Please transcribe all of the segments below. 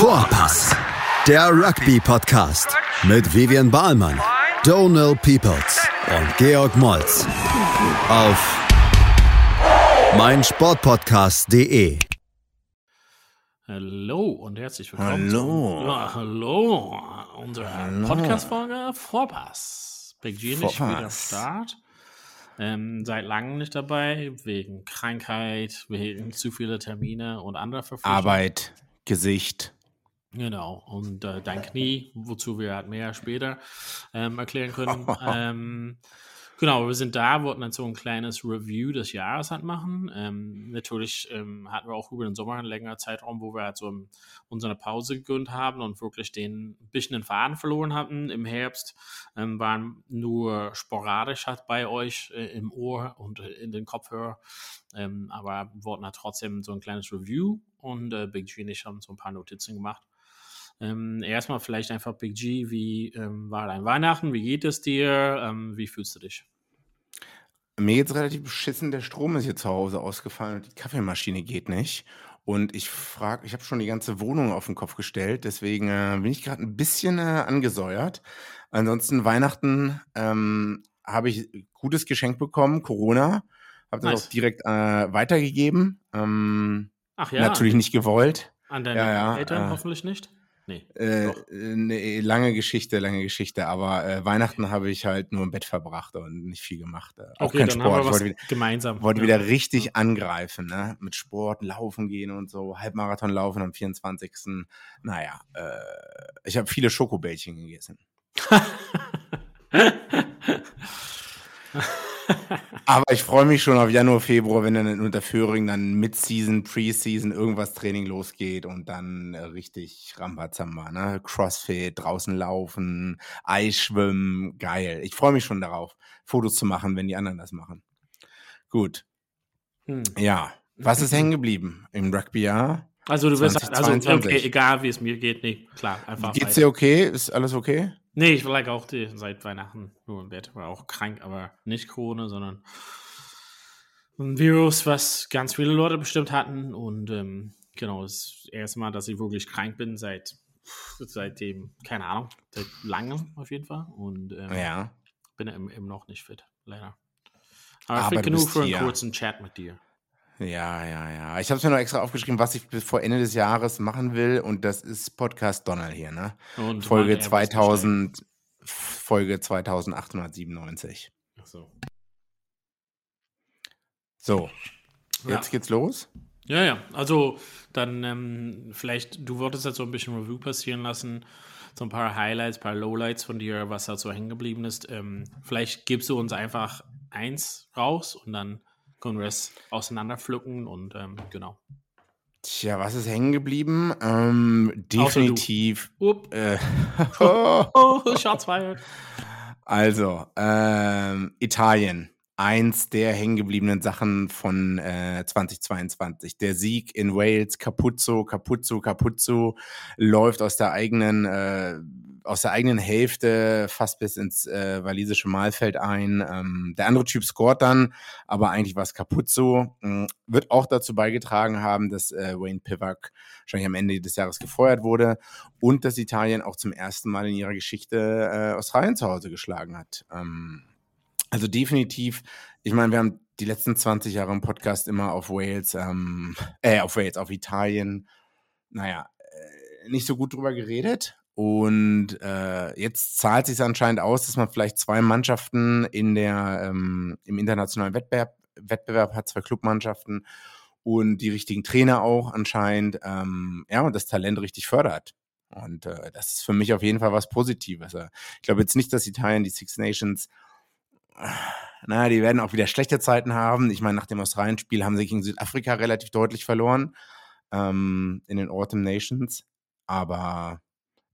Vorpass, der Rugby-Podcast mit Vivian Bahlmann, Donal Peoples und Georg Moltz auf meinsportpodcast.de. Hallo und herzlich willkommen. Hallo. Ja, hallo. Unsere Podcast-Folge Vorpass. Big G nicht wieder. Start. Ähm, seit langem nicht dabei, wegen Krankheit, wegen zu viele Termine und anderer Verpflichtungen. Arbeit, Gesicht. Genau, und äh, dein Knie, wozu wir halt mehr später ähm, erklären können. ähm, genau, wir sind da, wollten dann so ein kleines Review des Jahres halt machen. Ähm, natürlich ähm, hatten wir auch über den Sommer einen längeren Zeitraum, wo wir halt so unsere Pause gegönnt haben und wirklich den ein bisschen den Faden verloren hatten. Im Herbst ähm, waren nur sporadisch halt bei euch äh, im Ohr und äh, in den Kopfhörer. Ähm, aber wollten halt trotzdem so ein kleines Review und äh, Big G und ich haben so ein paar Notizen gemacht. Ähm, erstmal vielleicht einfach Big G, wie ähm, war dein Weihnachten? Wie geht es dir? Ähm, wie fühlst du dich? Mir geht's relativ beschissen. Der Strom ist hier zu Hause ausgefallen und die Kaffeemaschine geht nicht. Und ich frage, ich habe schon die ganze Wohnung auf den Kopf gestellt, deswegen äh, bin ich gerade ein bisschen äh, angesäuert. Ansonsten Weihnachten ähm, habe ich gutes Geschenk bekommen, Corona. Habe das Nice. auch direkt äh, weitergegeben. Ähm, Ach ja, Natürlich nicht gewollt. an deine Ja, ja, Eltern äh, hoffentlich nicht? Nee. Äh, äh, nee, lange Geschichte, lange Geschichte. Aber äh, Weihnachten habe ich halt nur im Bett verbracht und nicht viel gemacht. Äh, auch Okay, kein Sport. haben Ich wir wollte, wieder, gemeinsam. wollte Ja. wieder richtig angreifen, ne? Mit Sport, Laufen gehen und so, Halbmarathon laufen am 24. Naja, äh, ich habe viele Schokobällchen gegessen. Aber ich freue mich schon auf Januar, Februar, wenn dann in Unterföhring dann Mid-Season, Pre-Season irgendwas Training losgeht und dann äh, richtig Rambazamba, ne? Crossfit, draußen laufen, Eisschwimmen, geil. Ich freue mich schon darauf, Fotos zu machen, wenn die anderen das machen. Gut, Hm. ja. Was ist hängen geblieben im Rugby-Jahr? Also du wirst also 2022. okay, egal wie es mir geht, nee, klar, einfach. Geht's dir okay? Ist alles okay? Nee, ich war like auch die, seit Weihnachten nur im Bett, war auch krank, aber nicht Corona, sondern ein Virus, was ganz viele Leute bestimmt hatten. Und ähm, genau, das erste Mal, dass ich wirklich krank bin, seit seitdem, keine Ahnung, seit langem auf jeden Fall. Und ähm, Ja. bin eben, eben noch nicht fit, leider. Aber, Aber fit genug für einen hier. kurzen Chat mit dir. Ja, ja, ja. Ich habe es mir noch extra aufgeschrieben, was ich bis vor Ende des Jahres machen will. Und das ist Podcast Donald hier, ne? Und Folge wann er was 2000, Folge 2897. bestellt. Ach so. So, jetzt Ja. geht's los. Ja, ja. Also dann ähm, vielleicht, du wolltest jetzt so ein bisschen Review passieren lassen, so ein paar Highlights, ein paar Lowlights von dir, was da so hängen geblieben ist. Ähm, vielleicht gibst du uns einfach eins raus und dann es auseinanderpflücken und ähm, genau. Tja, was ist hängen geblieben? Ähm, definitiv. Upp. Äh, Oh, Shots fired. also, ähm, Italien. Eins der hängengebliebenen Sachen von äh, 2022. Der Sieg in Wales, Capuzzo, Capuzzo, Capuzzo läuft aus der eigenen, äh, aus der eigenen Hälfte fast bis ins äh, walisische Mahlfeld ein. Ähm, der andere Typ scoret dann, aber eigentlich war es Capuzzo. Ähm, wird auch dazu beigetragen haben, dass äh, Wayne Pivac wahrscheinlich am Ende des Jahres gefeuert wurde und dass Italien auch zum ersten Mal in ihrer Geschichte äh, Australien zu Hause geschlagen hat. Ähm, also definitiv, ich meine, wir haben die letzten 20 Jahre im Podcast immer auf Wales, ähm, äh, auf Wales, auf Italien, naja, äh, nicht so gut drüber geredet. Und äh, jetzt zahlt sich anscheinend aus, dass man vielleicht zwei Mannschaften in der, ähm, im internationalen Wettbewerb, Wettbewerb hat, zwei Clubmannschaften und die richtigen Trainer auch anscheinend, ähm, ja, und das Talent richtig fördert. Und äh, das ist für mich auf jeden Fall was Positives. Äh, Ich glaube jetzt nicht, dass Italien die Six Nations na, die werden auch wieder schlechte Zeiten haben. Ich meine, nach dem Australien-Spiel haben sie gegen Südafrika relativ deutlich verloren ähm, in den Autumn Nations. Aber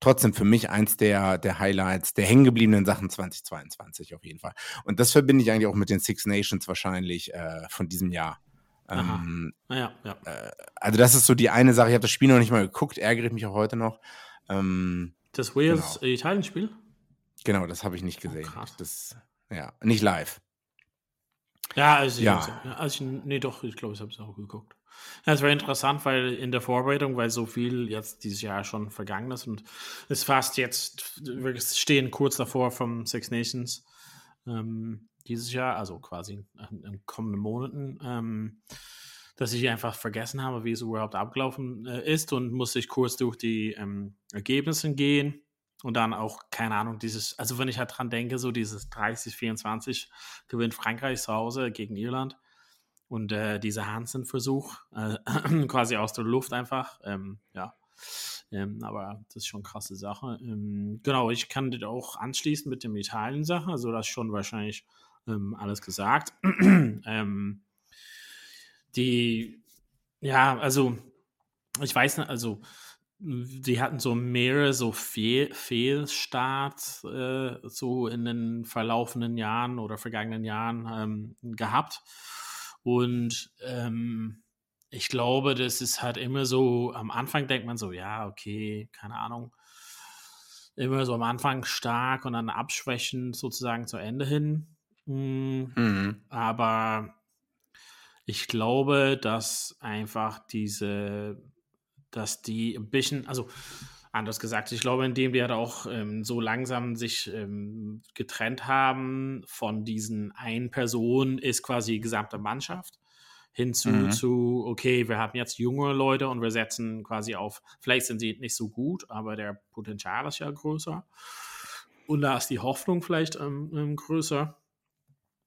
trotzdem für mich eins der, der Highlights, der hängengebliebenen Sachen 2022 auf jeden Fall. Und das verbinde ich eigentlich auch mit den Six Nations wahrscheinlich äh, von diesem Jahr. Ähm, Naja, ja. also das ist so die eine Sache. Ich habe das Spiel noch nicht mal geguckt, ärgere mich auch heute noch. Ähm, Das Wales-Italien-Spiel? genau, das habe ich nicht gesehen. krass. das, ja, nicht live. Ja, also ich, Ja. ja, also ich, nee, doch, ich glaube, ich habe es auch geguckt. Ja, es war interessant, weil in der Vorbereitung, weil so viel jetzt dieses Jahr schon vergangen ist und es fast jetzt, wir stehen kurz davor vom Six Nations ähm, dieses Jahr, also quasi in, in kommenden Monaten, ähm, dass ich einfach vergessen habe, wie es überhaupt abgelaufen äh, ist und musste ich kurz durch die ähm, Ergebnisse gehen und dann auch, keine Ahnung, dieses, also wenn ich halt dran denke, so dieses 30-24 gewinnt Frankreich zu Hause gegen Irland und äh, dieser Hansen-Versuch, äh, quasi aus der Luft einfach, ähm, ja. Ähm, aber das ist schon eine krasse Sache. Ähm, genau, ich kann das auch anschließen mit dem Italien-Sache, also das ist schon wahrscheinlich ähm, alles gesagt. Ähm, die, ja, also, ich weiß nicht, also, die hatten so mehrere so Fehl Fehlstarts äh, so in den verlaufenden Jahren oder vergangenen Jahren ähm, gehabt. Und ähm, ich glaube, das ist halt immer so, am Anfang denkt man so, ja, okay, keine Ahnung, immer so am Anfang stark und dann abschwächen sozusagen zu Ende hin. Mhm. Mhm. Aber ich glaube, dass einfach diese, dass die ein bisschen, also anders gesagt, ich glaube, indem die halt auch ähm, so langsam sich ähm, getrennt haben von diesen einen Personen, ist quasi die gesamte Mannschaft hinzu mhm. zu, okay, wir haben jetzt junge Leute und wir setzen quasi auf, vielleicht sind sie nicht so gut, aber der Potenzial ist ja größer. Und da ist die Hoffnung vielleicht ähm, ähm größer.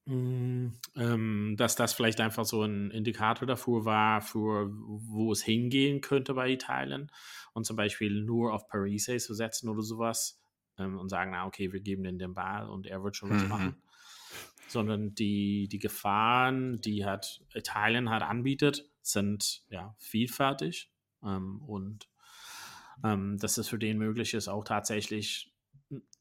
Mm, ähm, dass das vielleicht einfach so ein Indikator dafür war, für wo es hingehen könnte bei Italien und zum Beispiel nur auf Parise zu setzen oder sowas ähm, und sagen, na okay, wir geben ihm den Ball und er wird schon was mhm. machen. Sondern die, die Gefahren, die hat Italien hat anbietet, sind ja vielfältig ähm, und dass es für den möglich ist, auch tatsächlich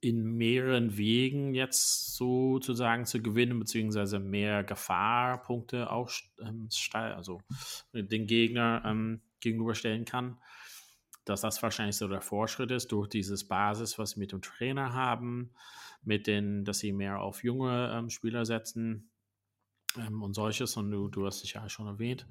in mehreren Wegen jetzt sozusagen zu gewinnen, beziehungsweise mehr Gefahrpunkte auch ähm, also den Gegner ähm, gegenüberstellen kann. Dass das wahrscheinlich so der Fortschritt ist durch dieses Basis, was sie mit dem Trainer haben, mit den, dass sie mehr auf junge ähm, Spieler setzen ähm, und solches. Und du, du hast dich ja schon erwähnt.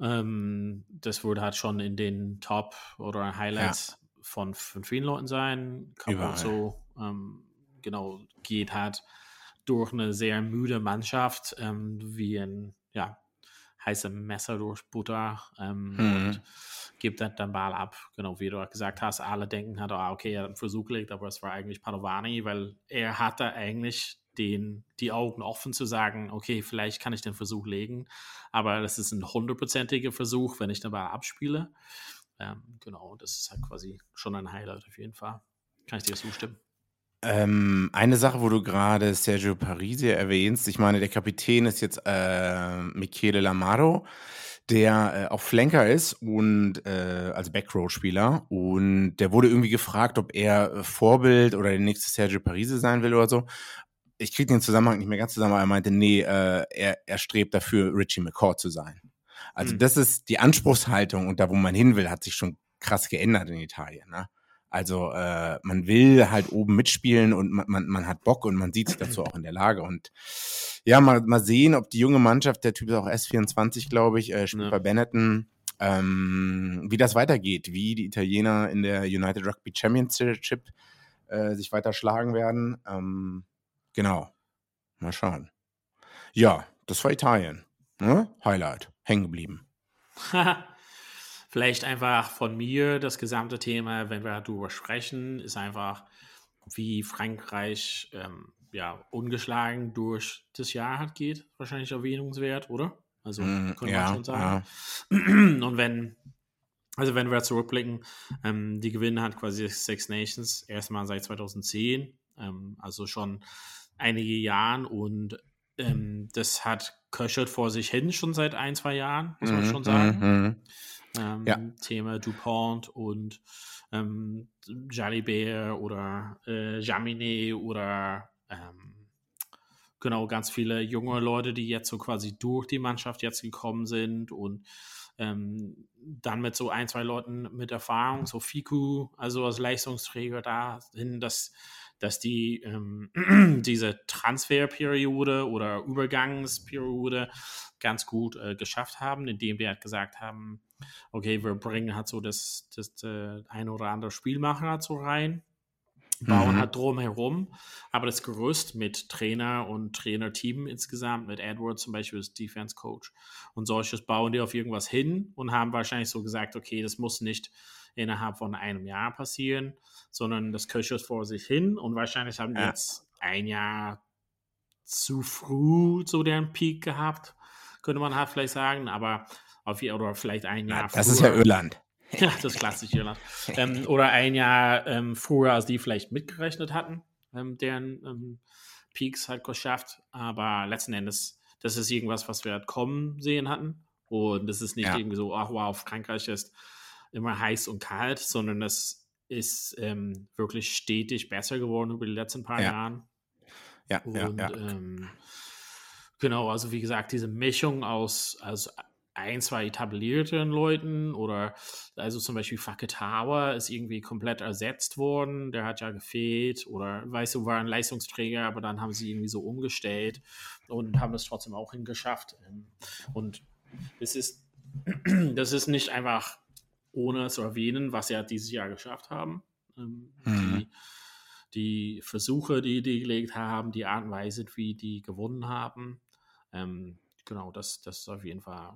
Ähm, das wurde halt schon in den Top oder Highlights ja von, von vielen Leuten sein. Caputo, ähm, genau, geht halt durch eine sehr müde Mannschaft, ähm, wie ein, ja, heiße Messer durch Butter ähm, mhm. und gibt dann den Ball ab. Genau, wie du gesagt hast, alle denken halt, ah, okay, er hat einen Versuch gelegt, aber es war eigentlich Padovani, weil er hatte eigentlich den, die Augen offen zu sagen, okay, vielleicht kann ich den Versuch legen, aber das ist ein hundertprozentiger Versuch, wenn ich den Ball abspiele. Ähm, genau, das ist halt quasi schon ein Highlight auf jeden Fall. Kann ich dir zustimmen? Ähm, eine Sache, wo du gerade Sergio Parisi erwähnst, ich meine, der Kapitän ist jetzt äh, Michele Lamaro, der äh, auch Flanker ist und äh, als Backrow-Spieler und der wurde irgendwie gefragt, ob er äh, Vorbild oder der nächste Sergio Parisi sein will oder so. Ich kriege den Zusammenhang nicht mehr ganz zusammen, aber er meinte, nee, äh, er, er strebt dafür, Richie McCord zu sein. Also mhm. das ist die Anspruchshaltung und da, wo man hin will, hat sich schon krass geändert in Italien. Ne? Also äh, man will halt oben mitspielen und man, man, man hat Bock und man sieht sich dazu auch in der Lage. Und ja, mal, mal sehen, ob die junge Mannschaft, der Typ ist auch S24, glaube ich, äh, spielt ja. bei Benetton, ähm, wie das weitergeht, wie die Italiener in der United Rugby Championship äh, sich weiter schlagen werden. Ähm, genau. Mal schauen. Ja, das war Italien. Ne? Highlight hängen geblieben? Vielleicht einfach von mir das gesamte Thema, wenn wir darüber sprechen, ist einfach, wie Frankreich ähm, ja, ungeschlagen durch das Jahr hat geht, wahrscheinlich erwähnungswert, oder? Also mm, können ja, wir schon sagen. Ja. Und wenn, also wenn wir zurückblicken, ähm, die gewinnen hat quasi Six Nations erstmal seit 2010, ähm, also schon einige Jahre und ähm, das hat köchelt vor sich hin schon seit ein, zwei Jahren, muss man mhm, schon sagen. Mhm. Ähm, ja. Thema DuPont und ähm, Jalibert oder äh, Jaminet oder ähm, genau ganz viele junge Leute, die jetzt so quasi durch die Mannschaft jetzt gekommen sind und ähm, dann mit so ein, zwei Leuten mit Erfahrung, so Fiku, also als Leistungsträger dahin, dass dass die ähm, diese Transferperiode oder Übergangsperiode ganz gut äh, geschafft haben, indem die halt gesagt haben, okay, wir bringen halt so das, das, das äh, ein oder andere Spielmacher halt so rein, bauen mhm. halt drumherum, aber das Gerüst mit Trainer und Trainerteam insgesamt, mit Edward zum Beispiel als Defense Coach und solches, bauen die auf irgendwas hin und haben wahrscheinlich so gesagt, okay, das muss nicht innerhalb von einem Jahr passieren, sondern das köchelt vor sich hin und wahrscheinlich haben die ja. jetzt ein Jahr zu früh so den Peak gehabt, könnte man halt vielleicht sagen, aber auf oder vielleicht ein Jahr ja, Das früher. ist ja Irland. Ja, das klassische Irland. ähm, oder ein Jahr ähm, früher, als die vielleicht mitgerechnet hatten, ähm, deren ähm, Peaks halt geschafft. Aber letzten Endes, das ist irgendwas, was wir halt kommen sehen hatten. Und das ist nicht ja. irgendwie so, ach wow, Frankreich ist immer heiß und kalt, sondern das ist ähm, wirklich stetig besser geworden über die letzten paar ja. Jahren. Ja, und, ja, ja. Ähm, genau, also wie gesagt, diese Mischung aus, aus ein, zwei etablierten Leuten oder also zum Beispiel Faketawa ist irgendwie komplett ersetzt worden, der hat ja gefehlt oder weißt du, war ein Leistungsträger, aber dann haben sie irgendwie so umgestellt und haben es trotzdem auch hingeschafft. Ähm, und es ist, das ist nicht einfach ohne zu erwähnen, was sie ja dieses Jahr geschafft haben. Ähm, mhm. die, die, Versuche, die die gelegt haben, die Art und Weise, wie die gewonnen haben. Ähm, genau, das, das ist auf jeden Fall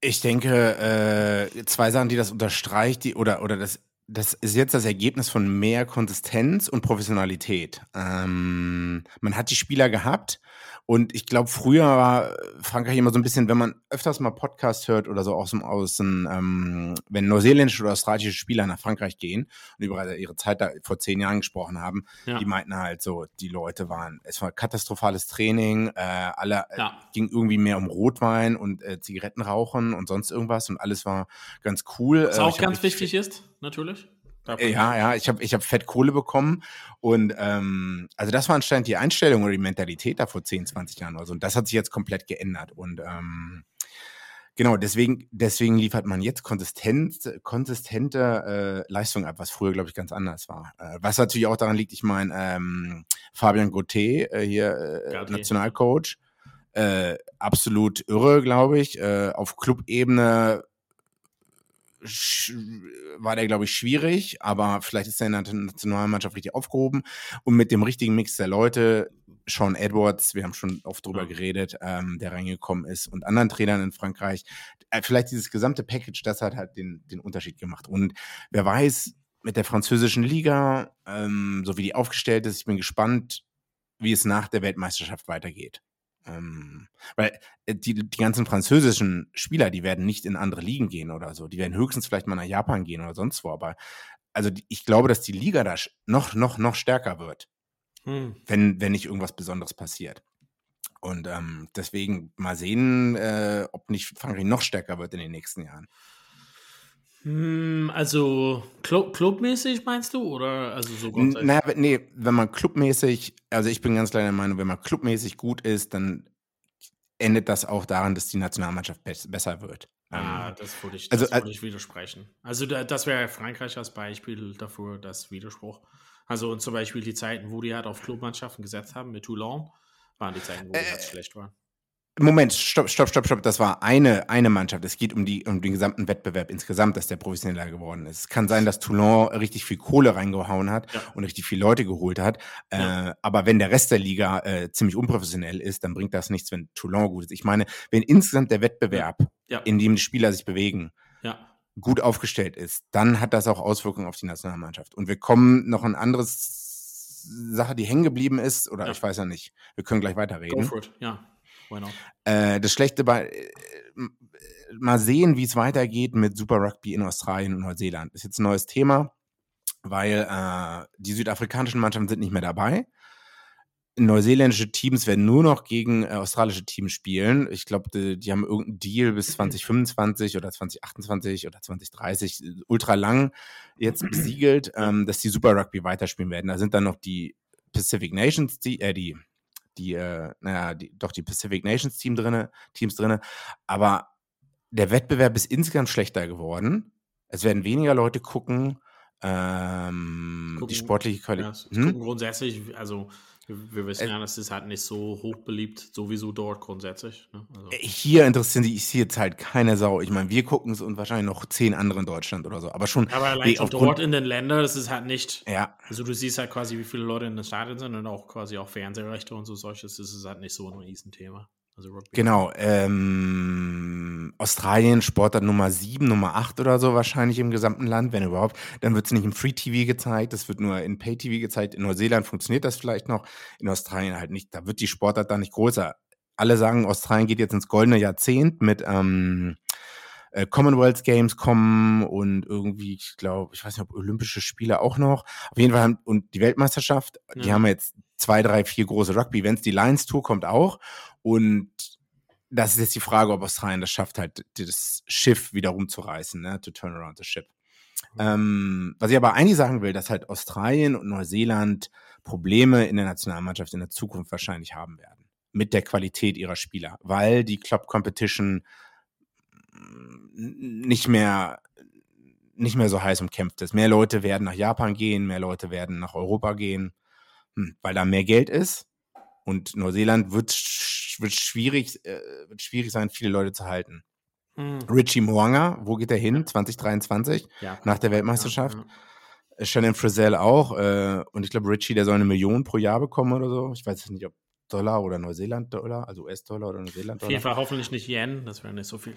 Ich denke, äh, zwei Sachen, die das unterstreicht, die, oder, oder das, das ist jetzt das Ergebnis von mehr Konsistenz und Professionalität. Ähm, man hat die Spieler gehabt und ich glaube, früher war Frankreich immer so ein bisschen, wenn man öfters mal Podcast hört oder so aus dem Außen, ähm, wenn neuseeländische oder australische Spieler nach Frankreich gehen und über ihre Zeit da vor zehn Jahren gesprochen haben, ja. die meinten halt so, die Leute waren, es war katastrophales Training, äh, alle äh, ja. ging irgendwie mehr um Rotwein und äh, Zigarettenrauchen und sonst irgendwas und alles war ganz cool. Was äh, auch ganz wichtig ist, natürlich. Ja, ja, ich habe ich hab fett Kohle bekommen. Und ähm, also das war anscheinend die Einstellung oder die Mentalität da vor 10, 20 Jahren oder so. Und das hat sich jetzt komplett geändert. Und ähm, genau, deswegen, deswegen liefert man jetzt konsistent, konsistente äh, Leistung ab, was früher, glaube ich, ganz anders war. Äh, was natürlich auch daran liegt, ich meine, ähm, Fabian Gauthier, äh, hier äh, Nationalcoach, äh, absolut irre, glaube ich. Äh, auf Clubebene war der, glaube ich, schwierig, aber vielleicht ist er in der Nationalmannschaft richtig aufgehoben. Und mit dem richtigen Mix der Leute, Sean Edwards, wir haben schon oft drüber geredet, ähm, der reingekommen ist, und anderen Trainern in Frankreich, äh, vielleicht dieses gesamte Package, das hat halt den, den Unterschied gemacht. Und wer weiß, mit der französischen Liga, ähm, so wie die aufgestellt ist, ich bin gespannt, wie es nach der Weltmeisterschaft weitergeht. Ähm, weil äh, die, die ganzen französischen Spieler, die werden nicht in andere Ligen gehen oder so. Die werden höchstens vielleicht mal nach Japan gehen oder sonst wo. Aber also die, ich glaube, dass die Liga da noch, noch, noch stärker wird, hm. wenn, wenn nicht irgendwas Besonderes passiert. Und ähm, deswegen mal sehen, äh, ob nicht Frankreich noch stärker wird in den nächsten Jahren. Hm, also Club, clubmäßig meinst du oder also so Naja, nee, wenn man clubmäßig, also ich bin ganz klar der Meinung, wenn man clubmäßig gut ist, dann endet das auch daran, dass die Nationalmannschaft be besser wird. Ah, ähm, das würde ich, also, das also, würde ich widersprechen. Also da, das wäre Frankreich als Beispiel dafür, das Widerspruch. Also und zum Beispiel die Zeiten, wo die halt auf Clubmannschaften gesetzt haben mit Toulon, waren die Zeiten, wo die halt äh, schlecht waren. Moment, stopp, stopp, stopp, stopp. Das war eine, eine Mannschaft. Es geht um, die, um den gesamten Wettbewerb insgesamt, dass der professioneller geworden ist. Es kann sein, dass Toulon richtig viel Kohle reingehauen hat ja. und richtig viele Leute geholt hat. Ja. Äh, aber wenn der Rest der Liga äh, ziemlich unprofessionell ist, dann bringt das nichts, wenn Toulon gut ist. Ich meine, wenn insgesamt der Wettbewerb, ja. in dem die Spieler sich bewegen, gut aufgestellt ist, dann hat das auch Auswirkungen auf die Nationalmannschaft. Und wir kommen noch ein anderes Sache, die hängen geblieben ist, oder ich weiß ja nicht. Wir können gleich weiterreden. Go for it, ja. Äh, das Schlechte bei, äh, mal sehen, wie es weitergeht mit Super Rugby in Australien und Neuseeland. Ist jetzt ein neues Thema, weil äh, die südafrikanischen Mannschaften sind nicht mehr dabei. Neuseeländische Teams werden nur noch gegen äh, australische Teams spielen. Ich glaube, die, die, haben irgendeinen Deal bis 2025 oder 2028 oder 2030 äh, ultra lang jetzt besiegelt, ähm, dass die Super Rugby weiterspielen werden. Da sind dann noch die Pacific Nations, die, äh, die die, äh, naja, die, doch die Pacific Nations Team drinne, Teams drinne. Aber der Wettbewerb ist insgesamt schlechter geworden. Es werden weniger Leute gucken. Ähm, die sportliche Qualität. Ja, hm? grundsätzlich, also wir, wissen äh, ja, das ist halt nicht so hochbeliebt, sowieso dort grundsätzlich. Ne? Also. Äh, hier interessieren sich jetzt halt keine Sau. Ich meine, wir gucken es und wahrscheinlich noch zehn andere in Deutschland oder so. Aber schon. Aber allein schon dort in den Ländern, das ist halt nicht. Ja. Also du siehst halt quasi, wie viele Leute in den Stadien sind und auch quasi auch Fernsehrechte und so solches. Das ist halt nicht so ein Riesenthema. Also genau. Ähm, Australien, Sportart Nummer 7, Nummer 8 oder so wahrscheinlich im gesamten Land, wenn überhaupt. Dann wird es nicht im Free TV gezeigt, das wird nur in Pay TV gezeigt. In Neuseeland funktioniert das vielleicht noch, in Australien halt nicht. Da wird die Sportart dann nicht größer. Alle sagen, Australien geht jetzt ins goldene Jahrzehnt mit ähm, äh, Commonwealth Games kommen und irgendwie, ich glaube, ich weiß nicht, ob Olympische Spiele auch noch. Auf jeden Fall haben, und die Weltmeisterschaft, ja. die haben jetzt zwei, drei, vier große Rugby-Events. Die Lions Tour kommt auch. Und das ist jetzt die Frage, ob Australien das schafft, halt das Schiff wieder rumzureißen, ne? To turn around the ship. Ähm, was ich aber eigentlich sagen will, dass halt Australien und Neuseeland Probleme in der Nationalmannschaft in der Zukunft wahrscheinlich haben werden. Mit der Qualität ihrer Spieler, weil die Club Competition nicht mehr nicht mehr so heiß umkämpft ist. Mehr Leute werden nach Japan gehen, mehr Leute werden nach Europa gehen, hm, weil da mehr Geld ist. Und Neuseeland wird, wird, schwierig, äh, wird schwierig sein, viele Leute zu halten. Mhm. Richie Moanga, wo geht er hin? 2023, ja, nach der Weltmeisterschaft. Ja, ja. Shannon Frizzell auch. Äh, und ich glaube, Richie, der soll eine Million pro Jahr bekommen oder so. Ich weiß nicht, ob Dollar oder Neuseeland-Dollar, also US-Dollar oder Neuseeland-Dollar. Auf jeden Fall hoffentlich nicht Yen, das wäre nicht so viel.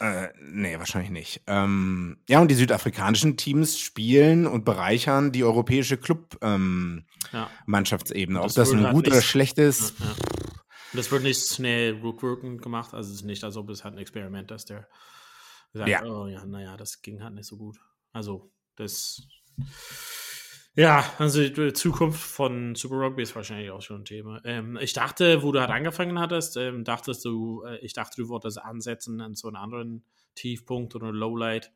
Äh, nee, wahrscheinlich nicht. Ähm, ja, und die südafrikanischen Teams spielen und bereichern die europäische Club-Mannschaftsebene. Ähm, Ob das nun halt gut oder schlecht ist. Ja, ja. Das wird nicht schnell rückwirkend gemacht. Also es ist nicht, als ob es halt ein Experiment ist, der sagt, ja. oh ja, naja, das ging halt nicht so gut. Also das ja, also die Zukunft von Super Rugby ist wahrscheinlich auch schon ein Thema. Ähm, ich dachte, wo du halt angefangen hattest, ähm, dachtest du, äh, ich dachte, du wolltest ansetzen an so einen anderen Tiefpunkt oder Lowlight.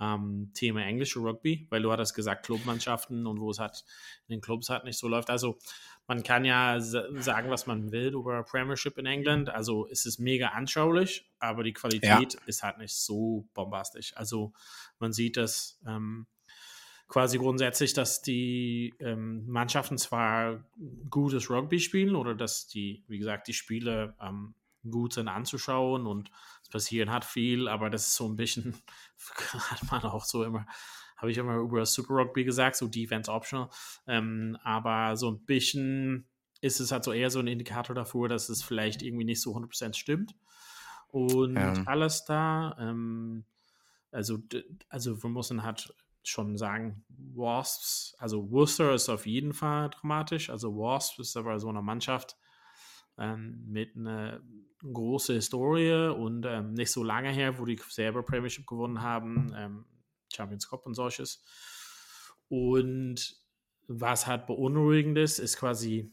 Ähm, Thema englische Rugby, weil du hattest gesagt, Clubmannschaften und wo es halt in den Clubs halt nicht so läuft. Also man kann ja sagen, was man will über Premiership in England. Also es ist mega anschaulich, aber die Qualität ja. ist halt nicht so bombastisch. Also man sieht das ähm, quasi grundsätzlich, dass die ähm, Mannschaften zwar gutes Rugby spielen oder dass die, wie gesagt, die Spiele ähm, gut sind anzuschauen und es passieren hat viel, aber das ist so ein bisschen, hat man auch so immer, habe ich immer über Super Rugby gesagt, so Defense Optional, ähm, aber so ein bisschen ist es halt so eher so ein Indikator dafür, dass es vielleicht irgendwie nicht so 100% stimmt. Und ja. alles da, ähm, also, also wir müssen halt schon sagen, Wasps, also Worcester ist auf jeden Fall dramatisch. Also Wasps ist aber so eine Mannschaft ähm, mit einer großen Historie und ähm, nicht so lange her, wo die selber Premiership gewonnen haben, ähm, Champions Cup und solches. Und was halt beunruhigend ist, ist quasi,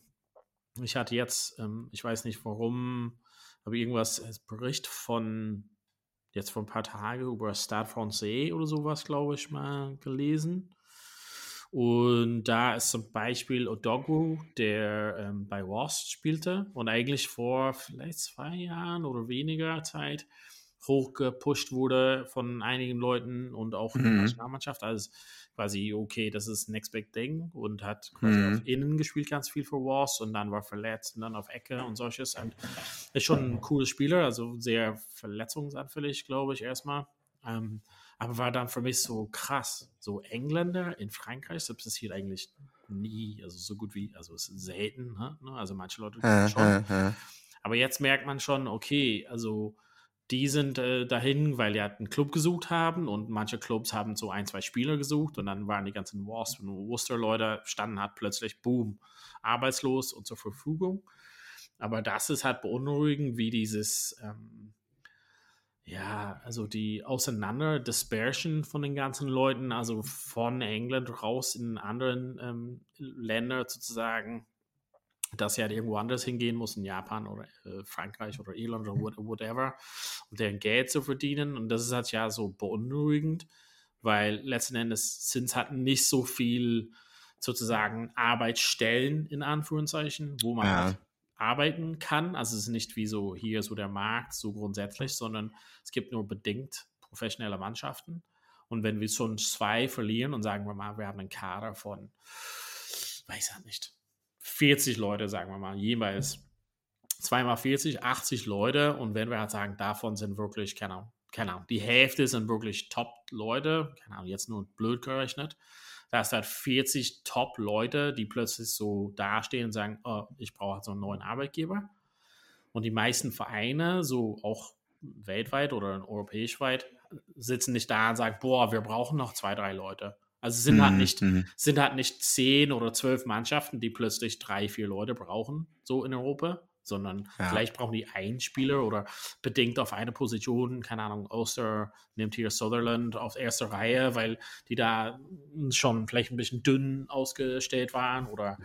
ich hatte jetzt, ähm, ich weiß nicht warum, aber irgendwas, als Bericht von jetzt vor ein paar Tagen über Stade Francais oder sowas, glaube ich, mal gelesen. Und da ist zum Beispiel Odogwu, der ähm, bei Wasp spielte und eigentlich vor vielleicht zwei Jahren oder weniger Zeit hochgepusht wurde von einigen Leuten und auch in der mhm. Nationalmannschaft. Also quasi, okay, das ist Next Big Thing und hat quasi mhm. auf Innen gespielt, ganz viel für Wars und dann war verletzt und dann auf Ecke und solches. Und ist schon ein cooler Spieler, also sehr verletzungsanfällig, glaube ich, erstmal. Ähm, aber war dann für mich so krass. So Engländer in Frankreich, das passiert eigentlich nie, also so gut wie, also es ist selten, ne? also manche Leute schon. Aber jetzt merkt man schon, okay, also die sind äh, dahin, weil die halt einen Club gesucht haben und manche Clubs haben so ein, zwei Spieler gesucht und dann waren die ganzen Wasp und Worcester-Leute standen halt plötzlich, boom, arbeitslos und zur Verfügung. Aber das ist halt beunruhigend, wie dieses, ähm, ja, also die Auseinander-Dispersion von den ganzen Leuten, also von England raus in anderen ähm, Länder sozusagen, dass sie halt irgendwo anders hingehen muss, in Japan oder äh, Frankreich oder Irland oder whatever, um deren Geld zu verdienen. Und das ist halt ja so beunruhigend, weil letzten Endes sind es halt nicht so viel sozusagen Arbeitsstellen in Anführungszeichen, wo man ja. halt arbeiten kann. Also es ist nicht wie so hier so der Markt so grundsätzlich, sondern es gibt nur bedingt professionelle Mannschaften. Und wenn wir schon zwei verlieren und sagen wir mal, wir haben einen Kader von, weiß ich nicht, 40 Leute, sagen wir mal, jeweils zweimal 40, 80 Leute. Und wenn wir halt sagen, davon sind wirklich, keine Ahnung, keine Ahnung, die Hälfte sind wirklich Top-Leute, keine Ahnung, jetzt nur blöd gerechnet. Da ist halt 40 Top-Leute, die plötzlich so dastehen und sagen, oh, ich brauche so einen neuen Arbeitgeber. Und die meisten Vereine, so auch weltweit oder europäisch weit, sitzen nicht da und sagen, boah, wir brauchen noch zwei, drei Leute. Also es sind halt nicht, Mhm. sind halt nicht zehn oder zwölf Mannschaften, die plötzlich drei, vier Leute brauchen, so in Europa, sondern Ja. vielleicht brauchen die einen Spieler oder bedingt auf eine Position, keine Ahnung, Oster nimmt hier Sutherland auf erster Reihe, weil die da schon vielleicht ein bisschen dünn ausgestellt waren oder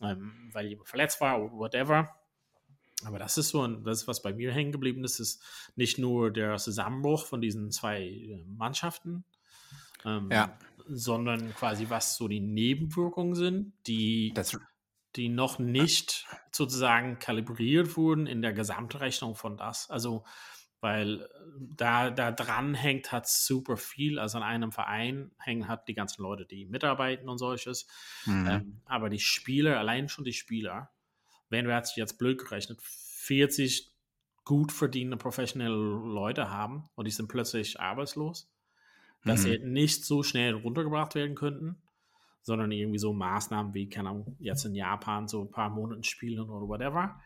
ähm, weil jemand verletzt war oder whatever. Aber das ist so ein, das ist, was bei mir hängen geblieben ist, ist nicht nur der Zusammenbruch von diesen zwei äh, Mannschaften, ähm, Ja. Sondern quasi was so die Nebenwirkungen sind, die, Das, die noch nicht sozusagen kalibriert wurden in der Gesamtrechnung von das. Also, weil äh, da, da dran hängt hat super viel. Also an einem Verein hängen hat die ganzen Leute, die mitarbeiten und solches. Mhm. Ähm, aber die Spieler, allein schon die Spieler, wenn wir jetzt, jetzt blöd gerechnet, 40 gut verdienende professionelle Leute haben und die sind plötzlich arbeitslos, dass Mhm. sie nicht so schnell runtergebracht werden könnten, sondern irgendwie so Maßnahmen wie, keine Ahnung, jetzt in Japan so ein paar Monate spielen oder whatever.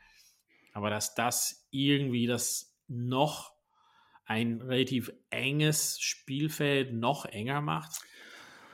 Aber dass das irgendwie das noch ein relativ enges Spielfeld noch enger macht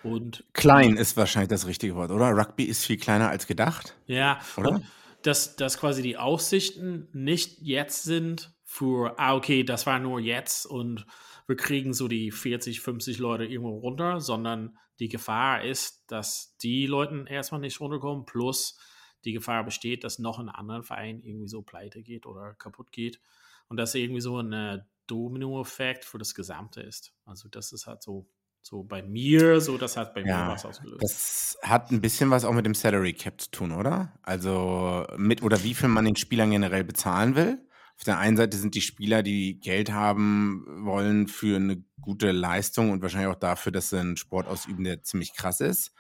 und klein ist wahrscheinlich das richtige Wort, oder? Rugby ist viel kleiner als gedacht. Ja, Oder? dass, dass quasi die Aussichten nicht jetzt sind für, ah, okay, das war nur jetzt und wir kriegen so die 40, 50 Leute irgendwo runter, sondern die Gefahr ist, dass die Leute erstmal nicht runterkommen, plus die Gefahr besteht, dass noch ein anderer Verein irgendwie so pleite geht oder kaputt geht und dass irgendwie so ein äh, Domino-Effekt für das Gesamte ist. Also das ist halt so, so bei mir, so das hat bei mir Ja, was ausgelöst. Das hat ein bisschen was auch mit dem Salary Cap zu tun, oder? Also mit oder wie viel man den Spielern generell bezahlen will. Auf der einen Seite sind die Spieler, die Geld haben wollen für eine gute Leistung und wahrscheinlich auch dafür, dass sie einen Sport ausüben, der ziemlich krass ist.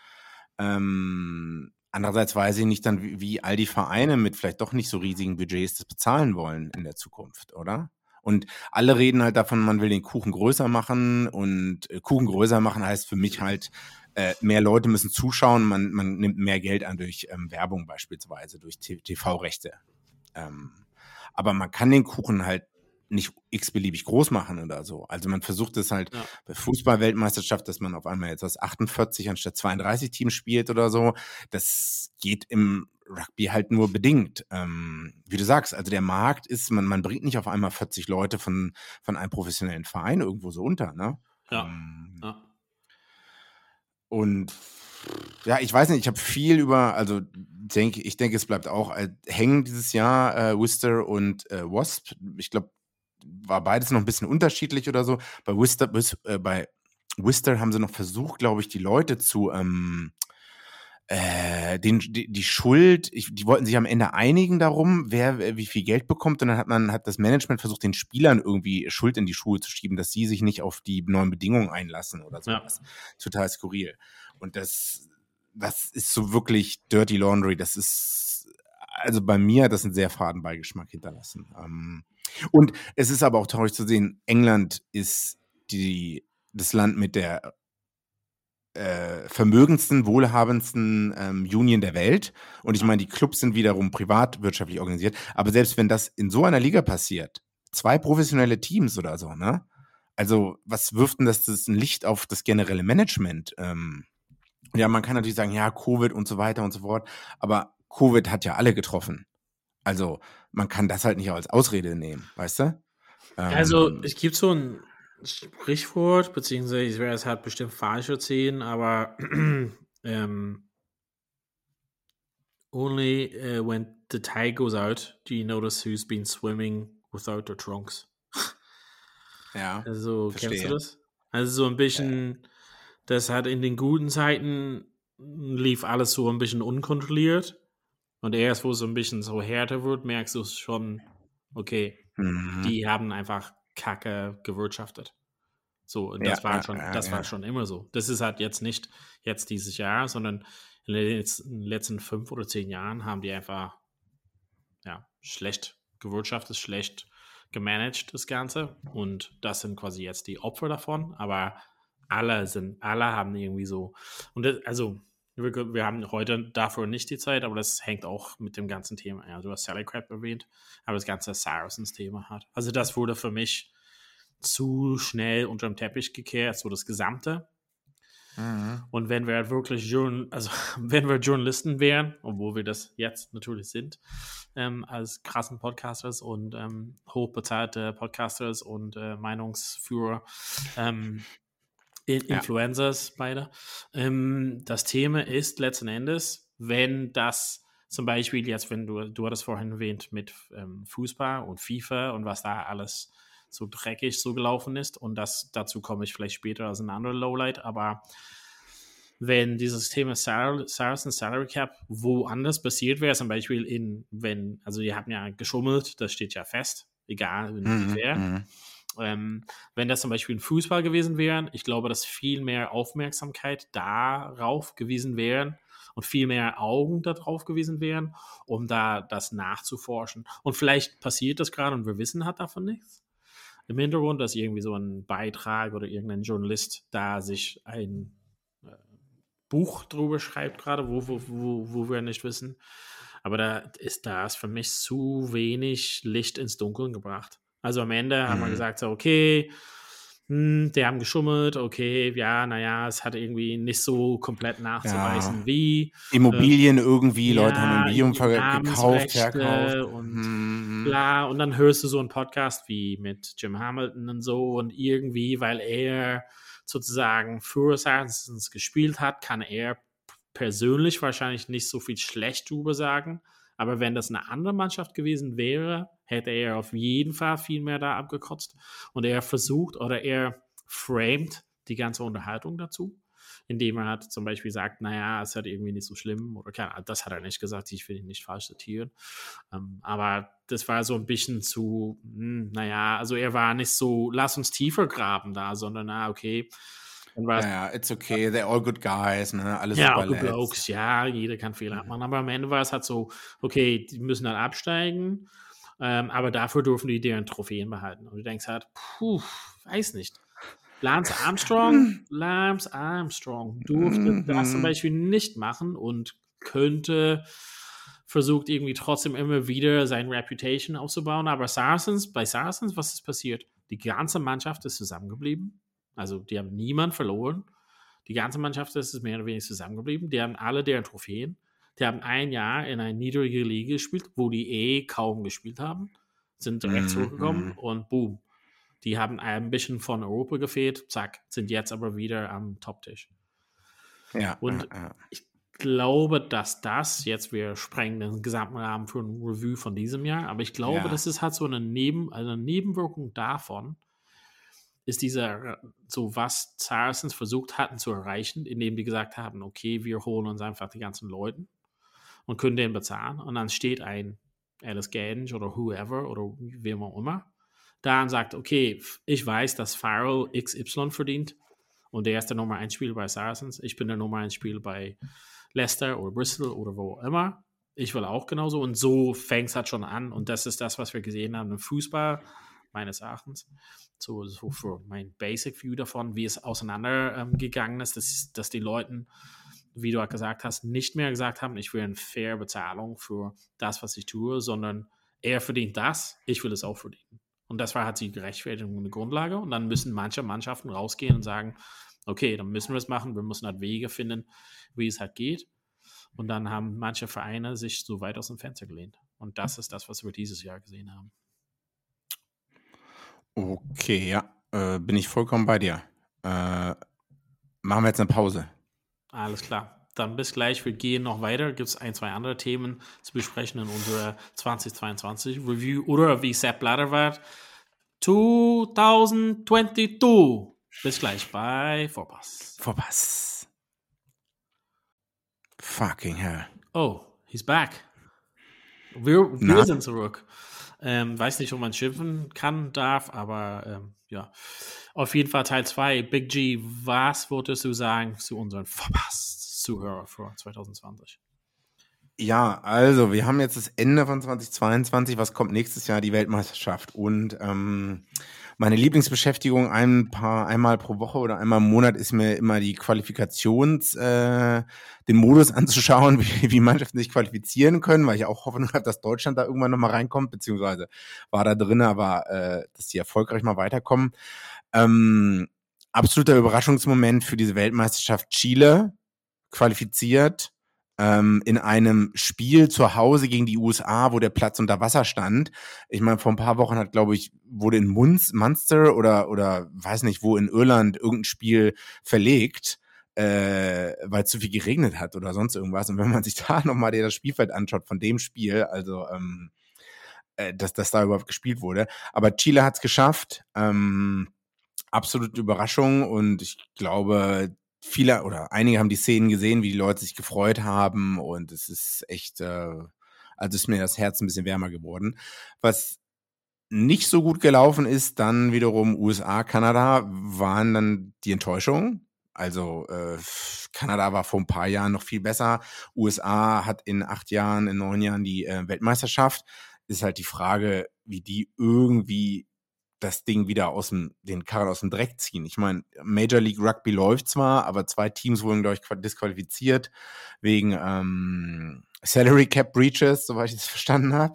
Ähm, andererseits weiß ich nicht dann, wie, wie all die Vereine mit vielleicht doch nicht so riesigen Budgets das bezahlen wollen in der Zukunft, oder? Und alle reden halt davon, man will den Kuchen größer machen und äh, Kuchen größer machen heißt für mich halt, äh, mehr Leute müssen zuschauen, man, man nimmt mehr Geld an durch ähm, Werbung beispielsweise, durch TV-Rechte. Ähm, aber man kann den Kuchen halt nicht x-beliebig groß machen oder so. Also man versucht es halt Ja. bei Fußball-Weltmeisterschaft, dass man auf einmal jetzt aus 48 anstatt 32 Teams spielt oder so. Das geht im Rugby halt nur bedingt. Ähm, wie du sagst, also der Markt ist, man, man bringt nicht auf einmal 40 Leute von, von einem professionellen Verein irgendwo so unter, ne? Ja. Ähm, ja. und ja, ich weiß nicht, ich habe viel über, also denke, ich denke, es bleibt auch äh, hängen dieses Jahr, äh, Worcester und äh, Wasp. Ich glaube, war beides noch ein bisschen unterschiedlich oder so. Bei Worcester, bis- äh, bei Worcester haben sie noch versucht, glaube ich, die Leute zu, ähm, äh, den, die, die Schuld, ich, die wollten sich am Ende einigen darum, wer, wer wie viel Geld bekommt. Und dann hat man, hat das Management versucht, den Spielern irgendwie Schuld in die Schuhe zu schieben, dass sie sich nicht auf die neuen Bedingungen einlassen oder Ja. sowas. Total skurril. Und das, das ist so wirklich Dirty Laundry. Das ist, also bei mir hat das einen sehr faden Beigeschmack hinterlassen. Ähm, und es ist aber auch traurig zu sehen, England ist die, das Land mit der äh, vermögendsten, wohlhabendsten ähm, Union der Welt. Und ich meine, die Clubs sind wiederum privatwirtschaftlich organisiert. Aber selbst wenn das in so einer Liga passiert, zwei professionelle Teams oder so, ne? Also, was wirft denn das, das ein Licht auf das generelle Management? Ähm, ja, man kann natürlich sagen, ja, Covid und so weiter und so fort. Aber Covid hat ja alle getroffen. Also, man kann das halt nicht als Ausrede nehmen, weißt du? Ähm, Also, es gibt so ein Sprichwort, beziehungsweise ich werde es halt bestimmt falsch erzählen, aber ähm, only uh, when the tide goes out do you notice who's been swimming without their trunks. ja. Also, kennst Verstehe. du das? Also, so ein bisschen, das hat in den guten Zeiten lief alles so ein bisschen unkontrolliert. Und erst, wo es so ein bisschen so härter wird, merkst du es schon, okay, Mhm. die haben einfach Kacke gewirtschaftet. So, und das ja, war schon, ja, das ja. war schon immer so. Das ist halt jetzt nicht jetzt dieses Jahr, sondern in den letzten fünf oder zehn Jahren haben die einfach ja, schlecht gewirtschaftet, schlecht gemanagt, das Ganze. Und das sind quasi jetzt die Opfer davon. Aber alle sind, alle haben irgendwie so. Und das, also, wir, wir, haben heute dafür nicht die Zeit, aber das hängt auch mit dem ganzen Thema. Ja, du hast Sally Crab erwähnt, aber das ganze Saracens-Thema hat. Also, das wurde für mich zu schnell unter dem Teppich gekehrt, so das Gesamte. Mhm. Und wenn wir halt wirklich Journal also wenn wir Journalisten wären, obwohl wir das jetzt natürlich sind, ähm, als krassen Podcasters und ähm, hochbezahlte Podcasters und äh, Meinungsführer, ähm, Influencers ja. beide. Ähm, das Thema ist letzten Endes, wenn das zum Beispiel jetzt, wenn du, du hattest vorhin erwähnt mit ähm, Fußball und FIFA und was da alles so dreckig so gelaufen ist. Und das, dazu komme ich vielleicht später als ein anderer Lowlight. Aber wenn dieses Thema Sar Saracen Salary Cap woanders passiert wäre, zum Beispiel in, wenn, also ihr habt ja geschummelt, das steht ja fest, egal wer. Mhm. Ähm, wenn das zum Beispiel ein Fußball gewesen wäre, ich glaube, dass viel mehr Aufmerksamkeit darauf gewesen wäre und viel mehr Augen darauf gewesen wären, um da das nachzuforschen. Und vielleicht passiert das gerade und wir wissen hat davon nichts im Hintergrund, dass irgendwie so ein Beitrag oder irgendein Journalist da sich ein äh, Buch drüber schreibt, gerade, wo, wo, wo, wo wir nicht wissen. Aber da ist das für mich zu wenig Licht ins Dunkeln gebracht. Also am Ende mhm. haben wir mhm. gesagt, so, okay, hm, die haben geschummelt, okay, ja, naja, es hat irgendwie nicht so komplett nachzuweisen ja. wie. Immobilien äh, irgendwie, Leute ja, haben Immobilien gekauft, verkauft. Und hm. bla, und dann hörst du so einen Podcast wie mit Jim Hamilton und so und irgendwie, weil er sozusagen für Assassins gespielt hat, kann er persönlich wahrscheinlich nicht so viel schlecht drüber sagen. Aber wenn das eine andere Mannschaft gewesen wäre, hätte er auf jeden Fall viel mehr da abgekotzt. Und er versucht oder er framed die ganze Unterhaltung dazu, indem er hat zum Beispiel sagt, naja, es hat irgendwie nicht so schlimm oder keine, das hat er nicht gesagt, ich will ihn nicht falsch zitieren. Ähm, aber das war so ein bisschen zu, mh, hm, naja, also er war nicht so, lass uns tiefer graben da, sondern na, okay, ja, ja, it's okay, they're all good guys, ne? Alles ja, good blokes, ja, jeder kann Fehler machen. Aber am Ende war es halt so, okay, die müssen dann absteigen, ähm, aber dafür dürfen die deren Trophäen behalten. Und du denkst halt, puh, weiß nicht. Lance Armstrong, Lance Armstrong durfte das zum mhm. Beispiel nicht machen und könnte versucht irgendwie trotzdem immer wieder sein Reputation aufzubauen. Aber Saracens, bei Saracens, was ist passiert? Die ganze Mannschaft ist zusammengeblieben. Also die haben niemand verloren. Die ganze Mannschaft ist mehr oder weniger zusammengeblieben. Die haben alle deren Trophäen. Die haben ein Jahr in einer niedrigen Liga gespielt, wo die eh kaum gespielt haben. Sind direkt mhm. zurückgekommen mhm. und boom. Die haben ein bisschen von Europa gefehlt, zack, sind jetzt aber wieder am Top-Tisch. Ja, und ja. ich glaube, dass das jetzt, wir sprengen den gesamten Rahmen für ein Review von diesem Jahr, aber ich glaube, ja. das ist halt so eine, Neben, eine Nebenwirkung davon, ist dieser, so was Saracens versucht hatten zu erreichen, indem die gesagt haben, okay, wir holen uns einfach die ganzen Leute und können den bezahlen. Und dann steht ein Alice Gange oder whoever oder wem auch immer da und sagt, okay, ich weiß, dass Farrell XY verdient und der ist der Nummer 1 Spieler bei Saracens, ich bin der Nummer 1 Spieler bei Leicester oder Bristol oder wo auch immer. Ich will auch genauso und so fängt es halt schon an und das ist das, was wir gesehen haben im Fußball, meines Erachtens so, so für mein Basic View davon, wie es auseinandergegangen ähm, ist, dass, dass die Leute, wie du auch gesagt hast, nicht mehr gesagt haben, ich will eine faire Bezahlung für das, was ich tue, sondern er verdient das, ich will es auch verdienen. Und das war halt die eine Grundlage. Und dann müssen manche Mannschaften rausgehen und sagen, okay, dann müssen wir es machen, wir müssen halt Wege finden, wie es halt geht. Und dann haben manche Vereine sich so weit aus dem Fenster gelehnt. Und das ist das, was wir dieses Jahr gesehen haben. Okay, ja, äh, bin ich vollkommen bei dir. Äh, machen wir jetzt eine Pause. Alles klar. Dann bis gleich. Wir gehen noch weiter. Gibt es ein, zwei andere Themen zu besprechen in unserer 2022 Review oder wie Sepp Blatter war. 2022. Bis gleich bei Vorpass. Vorpass. Fucking hell. Oh, he's back. Wir, wir sind zurück. Ähm, weiß nicht, ob man schimpfen kann, darf, aber ähm, ja, auf jeden Fall Teil 2. Big G, was würdest du sagen zu unseren verpasst Zuhörer für 2020? Ja, also wir haben jetzt das Ende von 2022. Was kommt nächstes Jahr? Die Weltmeisterschaft. Und ähm, meine Lieblingsbeschäftigung ein paar, einmal pro Woche oder einmal im Monat ist mir immer die Qualifikations, äh, den Modus anzuschauen, wie, wie Mannschaften sich qualifizieren können, weil ich auch Hoffnung habe, dass Deutschland da irgendwann nochmal reinkommt, beziehungsweise war da drin, aber äh, dass die erfolgreich mal weiterkommen. Ähm, absoluter Überraschungsmoment für diese Weltmeisterschaft Chile qualifiziert ähm, in einem Spiel zu Hause gegen die USA, wo der Platz unter Wasser stand. Ich meine, vor ein paar Wochen hat, glaube ich, wurde in Munz, Munster oder, oder weiß nicht wo in Irland irgendein Spiel verlegt äh, weil zu viel geregnet hat oder sonst irgendwas. Und wenn man sich da nochmal das Spielfeld anschaut von dem Spiel, also ähm, äh, dass das da überhaupt gespielt wurde. Aber Chile hat es geschafft. Ähm, absolute Überraschung und ich glaube, viele oder einige haben die Szenen gesehen, wie die Leute sich gefreut haben und es ist echt, äh, also ist mir das Herz ein bisschen wärmer geworden. Was nicht so gut gelaufen ist, dann wiederum USA, Kanada, waren dann die Enttäuschungen. Also äh, Kanada war vor ein paar Jahren noch viel besser. USA hat in acht Jahren, in neun Jahren die äh, Weltmeisterschaft. Ist halt die Frage, wie die irgendwie das Ding wieder aus dem, den Karren aus dem Dreck ziehen. Ich meine, Major League Rugby läuft zwar, aber zwei Teams wurden, glaube ich, disqualifiziert wegen ähm, Salary Cap Breaches, soweit ich es verstanden habe.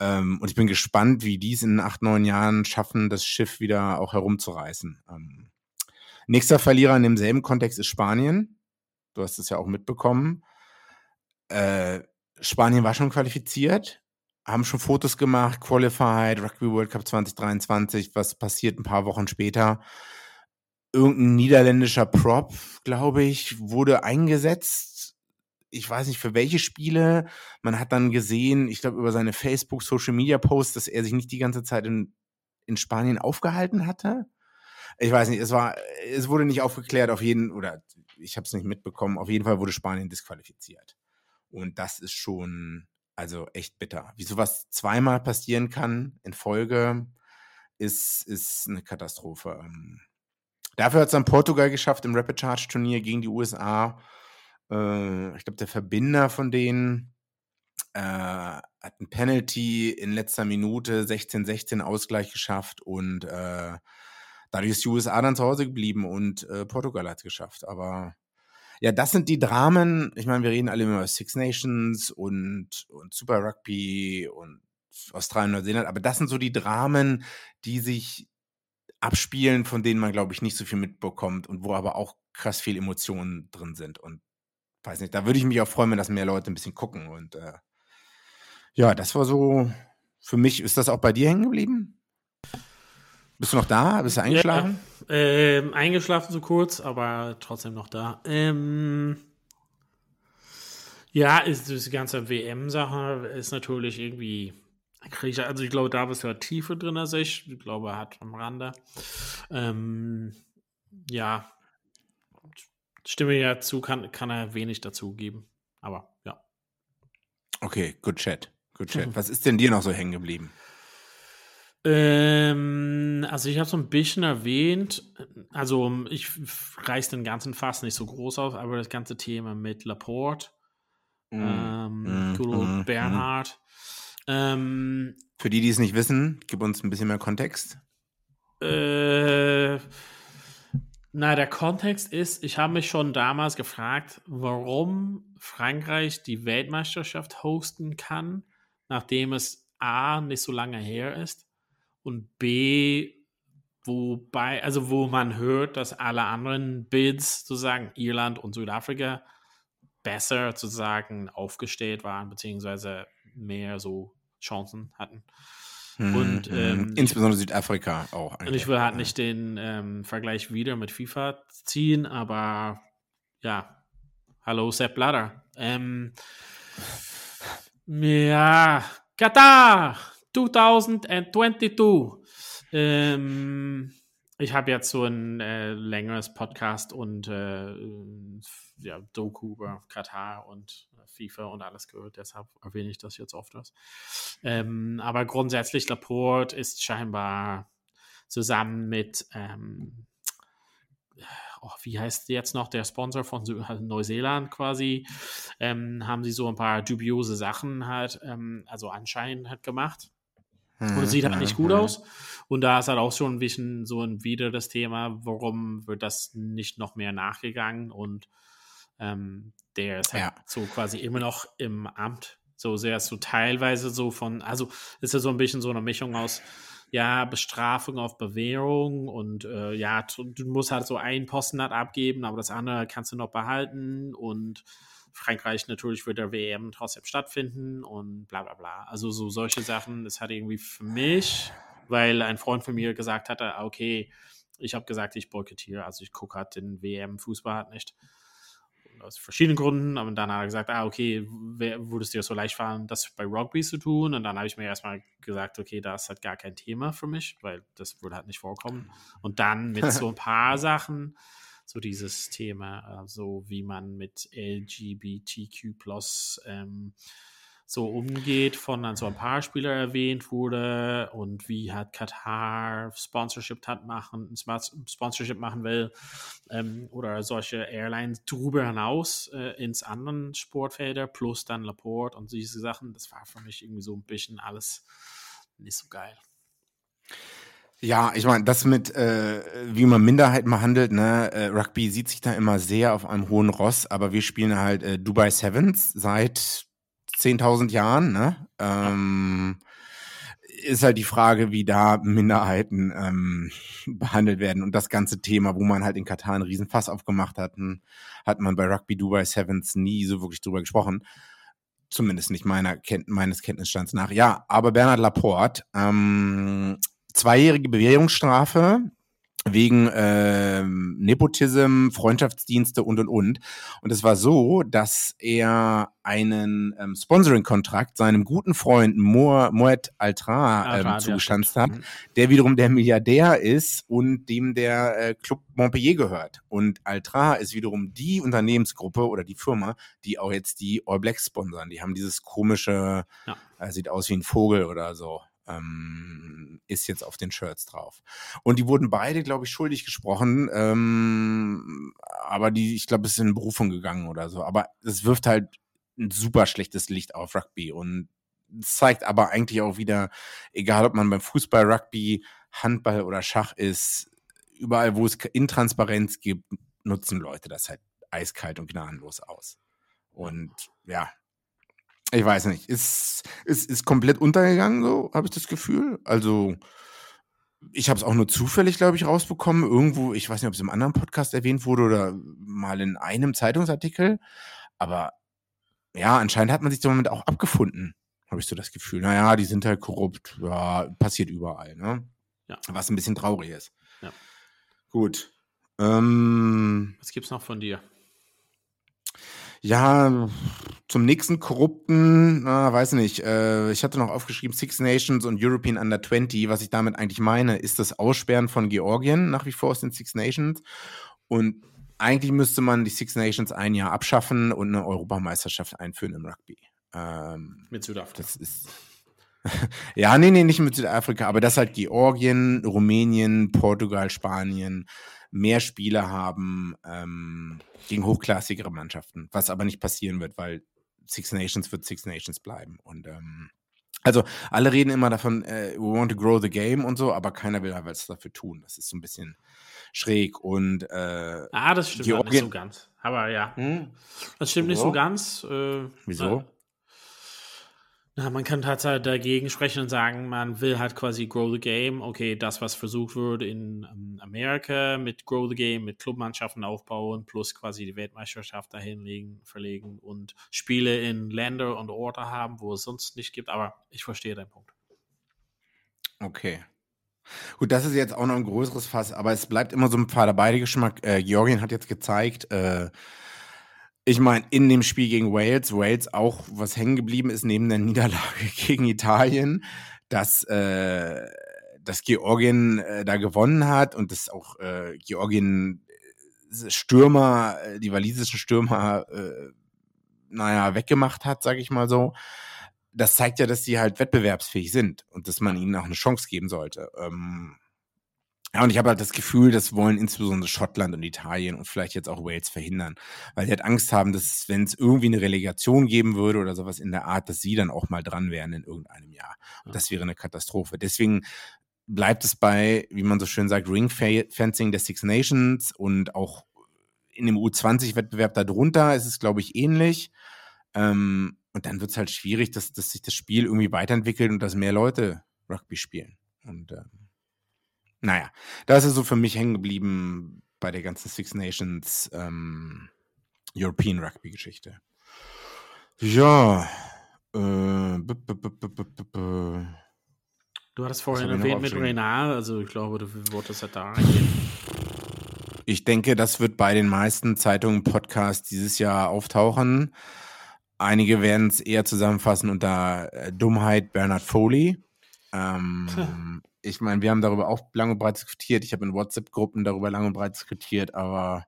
Ähm, und ich bin gespannt, wie die es in acht, neun Jahren schaffen, das Schiff wieder auch herumzureißen. Ähm, nächster Verlierer in demselben Kontext ist Spanien. Du hast es ja auch mitbekommen. Äh, Spanien war schon qualifiziert, haben schon Fotos gemacht, Qualified, Rugby World Cup 2023, was passiert ein paar Wochen später. Irgendein niederländischer Prop, glaube ich, wurde eingesetzt. Ich weiß nicht für welche Spiele. Man hat dann gesehen, ich glaube über seine Facebook, Social Media Posts, dass er sich nicht die ganze Zeit in, in Spanien aufgehalten hatte. Ich weiß nicht, es war, es wurde nicht aufgeklärt, auf jeden, oder ich habe es nicht mitbekommen, auf jeden Fall wurde Spanien disqualifiziert. Und das ist schon, also echt bitter. Wie sowas zweimal passieren kann in Folge, ist, ist eine Katastrophe. Ähm, dafür hat es dann Portugal geschafft im Rapid Charge Turnier gegen die USA. Äh, ich glaube, der Verbinder von denen äh, hat ein Penalty in letzter Minute 16-16 Ausgleich geschafft und äh, dadurch ist die USA dann zu Hause geblieben und äh, Portugal hat es geschafft. Aber ja, das sind die Dramen. Ich meine, wir reden alle immer über Six Nations und, und Super Rugby und Australien, Neuseeland, aber das sind so die Dramen, die sich abspielen, von denen man, glaube ich, nicht so viel mitbekommt und wo aber auch krass viel Emotionen drin sind. Und weiß nicht, da würde ich mich auch freuen, wenn das mehr Leute ein bisschen gucken. Und äh, ja, das war so für mich. Ist das auch bei dir hängen geblieben? Bist du noch da? Bist du eingeschlafen? Ja, ähm, eingeschlafen so kurz, aber trotzdem noch da. Ähm, ja, ist diese ganze WM-Sache ist natürlich irgendwie. Also ich glaube, da bist du ja tiefer drin als ich. Ich glaube, er hat am Rande. Ähm, ja, stimme ja zu, kann, kann er wenig dazu geben. Aber ja. Okay, good chat. Good chat. Was ist denn dir noch so hängen geblieben? Ähm, also ich habe so ein bisschen erwähnt, also ich reiß den ganzen Fass nicht so groß auf, aber das ganze Thema mit Laporte, mm. ähm, mm, mm, Bernhard. Ähm, Für die, die es nicht wissen, gib uns ein bisschen mehr Kontext. Äh, na, der Kontext ist, ich habe mich schon damals gefragt, warum Frankreich die Weltmeisterschaft hosten kann, nachdem es A nicht so lange her ist und B, wobei, also wo man hört, dass alle anderen Bids, sozusagen Irland und Südafrika, besser sozusagen aufgestellt waren, beziehungsweise mehr so Chancen hatten. Hm, und hm. ähm, insbesondere Südafrika auch. Und ich will halt nicht den ähm, Vergleich wieder mit FIFA ziehen, aber ja, hallo Sepp Blatter. Ähm, ja, Katar! 2022. Ähm, ich habe jetzt so ein äh, längeres Podcast und äh, ja, Doku über Katar und FIFA und alles gehört, deshalb erwähne ich das jetzt oft. Ähm, aber grundsätzlich, Laporte ist scheinbar zusammen mit, ähm, oh, wie heißt jetzt noch der Sponsor von Neuseeland quasi, ähm, haben sie so ein paar dubiose Sachen halt, ähm, also anscheinend halt gemacht. Und es sieht halt nicht gut aus. Und da ist halt auch schon ein bisschen so ein wieder das Thema, warum wird das nicht noch mehr nachgegangen und ähm, der ist halt ja. so quasi immer noch im Amt. So sehr so teilweise so von, also ist ja so ein bisschen so eine Mischung aus, ja, Bestrafung auf Bewährung und äh, ja, du musst halt so einen Posten halt abgeben, aber das andere kannst du noch behalten und Frankreich natürlich wird der WM trotzdem stattfinden und bla bla bla. Also so solche Sachen, das hat irgendwie für mich, weil ein Freund von mir gesagt hatte, okay, ich habe gesagt, ich boykottiere, also ich gucke halt den WM-Fußball halt nicht aus verschiedenen Gründen. Aber dann hat er gesagt, ah, okay, würde es dir so leicht fallen, das bei Rugby zu tun? Und dann habe ich mir erstmal gesagt, okay, das ist halt gar kein Thema für mich, weil das würde halt nicht vorkommen. Und dann mit so ein paar Sachen, so dieses Thema, so also wie man mit LGBTQ plus ähm, so umgeht, von dann so ein paar Spieler erwähnt wurde und wie hat Katar Sponsorship hat machen, Sponsorship machen will ähm, oder solche Airlines drüber hinaus äh, ins anderen Sportfelder plus dann Laporte und diese Sachen. Das war für mich irgendwie so ein bisschen alles nicht so geil. Ja, ich meine, das mit, äh, wie man Minderheiten behandelt, ne, äh, Rugby sieht sich da immer sehr auf einem hohen Ross, aber wir spielen halt äh, Dubai Sevens seit 10.000 Jahren, ne? Ähm, ist halt die Frage, wie da Minderheiten ähm, behandelt werden. Und das ganze Thema, wo man halt in Katar einen Riesenfass aufgemacht hat, hat man bei Rugby Dubai Sevens nie so wirklich drüber gesprochen. Zumindest nicht meiner meines Kenntnisstands nach. Ja, aber Bernhard Laporte, ähm, zweijährige Bewährungsstrafe wegen ähm, Nepotism, Freundschaftsdienste und und und. Und es war so, dass er einen ähm, Sponsoring-Kontrakt seinem guten Freund Mo Moet Altra ähm, zugestanzt hat, mhm. der wiederum der Milliardär ist und dem der äh, Club Montpellier gehört. Und Altra ist wiederum die Unternehmensgruppe oder die Firma, die auch jetzt die All Blacks sponsern. Die haben dieses komische, ja. äh, sieht aus wie ein Vogel oder so ähm, ist jetzt auf den Shirts drauf. Und die wurden beide, glaube ich, schuldig gesprochen, ähm, aber die, ich glaube, es ist in Berufung gegangen oder so. Aber es wirft halt ein super schlechtes Licht auf Rugby und zeigt aber eigentlich auch wieder, egal ob man beim Fußball, Rugby, Handball oder Schach ist, überall, wo es Intransparenz gibt, nutzen Leute das halt eiskalt und gnadenlos aus. Und ja, ich weiß nicht, ist, ist, ist komplett untergegangen, so habe ich das Gefühl. Also, ich habe es auch nur zufällig, glaube ich, rausbekommen. Irgendwo, ich weiß nicht, ob es im anderen Podcast erwähnt wurde oder mal in einem Zeitungsartikel. Aber ja, anscheinend hat man sich damit auch abgefunden, habe ich so das Gefühl. Naja, die sind halt korrupt. Ja, passiert überall, ne? Ja. Was ein bisschen traurig ist. Ja. Gut. Ähm, Was gibt's noch von dir? Ja, zum nächsten korrupten, na, weiß nicht. Äh, ich hatte noch aufgeschrieben Six Nations und European Under 20. Was ich damit eigentlich meine, ist das Aussperren von Georgien nach wie vor aus den Six Nations. Und eigentlich müsste man die Six Nations ein Jahr abschaffen und eine Europameisterschaft einführen im Rugby. Ähm, mit Südafrika. Das ist. ja, nee, nee, nicht mit Südafrika, aber das halt Georgien, Rumänien, Portugal, Spanien mehr Spiele haben ähm, gegen hochklassigere Mannschaften, was aber nicht passieren wird, weil Six Nations wird Six Nations bleiben. Und ähm, also alle reden immer davon, äh, we want to grow the game und so, aber keiner will was dafür tun. Das ist so ein bisschen schräg und äh, Ah, das stimmt Georgien, nicht so ganz. Aber ja. Hm? Das stimmt so? nicht so ganz. Äh, Wieso? Ja, man kann tatsächlich dagegen sprechen und sagen, man will halt quasi grow the game. Okay, das, was versucht wurde in um, Amerika mit grow the game, mit Clubmannschaften aufbauen, plus quasi die Weltmeisterschaft dahin legen, verlegen und Spiele in Länder und Orte haben, wo es sonst nicht gibt. Aber ich verstehe deinen Punkt. Okay. Gut, das ist jetzt auch noch ein größeres Fass, aber es bleibt immer so ein paar dabei. Geschmack. Äh, Georgien hat jetzt gezeigt, äh, ich meine, in dem Spiel gegen Wales, Wales auch, was hängen geblieben ist neben der Niederlage gegen Italien, dass, äh, dass Georgien äh, da gewonnen hat und dass auch äh, Georgien äh, Stürmer, äh, die walisischen Stürmer, äh, naja, weggemacht hat, sage ich mal so. Das zeigt ja, dass sie halt wettbewerbsfähig sind und dass man ihnen auch eine Chance geben sollte. Ähm, Ja, und ich habe halt das Gefühl, das wollen insbesondere Schottland und Italien und vielleicht jetzt auch Wales verhindern, weil sie halt Angst haben, dass wenn es irgendwie eine Relegation geben würde oder sowas in der Art, dass sie dann auch mal dran wären in irgendeinem Jahr. Und das wäre eine Katastrophe. Deswegen bleibt es bei, wie man so schön sagt, Ring-Fencing der Six Nations und auch in dem U20-Wettbewerb darunter ist es, glaube ich, ähnlich. Ähm, und dann wird es halt schwierig, dass, dass sich das Spiel irgendwie weiterentwickelt und dass mehr Leute Rugby spielen. Und ähm, naja, das ist so für mich hängen geblieben bei der ganzen Six Nations ähm, European Rugby Geschichte. Ja. Äh, b -b -b du hattest vorhin erwähnt mit Renard, also ich glaube, du wolltest ja da reingehen. Ich denke, das wird bei den meisten Zeitungen, Podcasts dieses Jahr auftauchen. Einige werden es eher zusammenfassen unter äh, Dummheit Bernard Foley. Ähm, ich meine, wir haben darüber auch lange und breit diskutiert. Ich habe in WhatsApp-Gruppen darüber lange und breit diskutiert, aber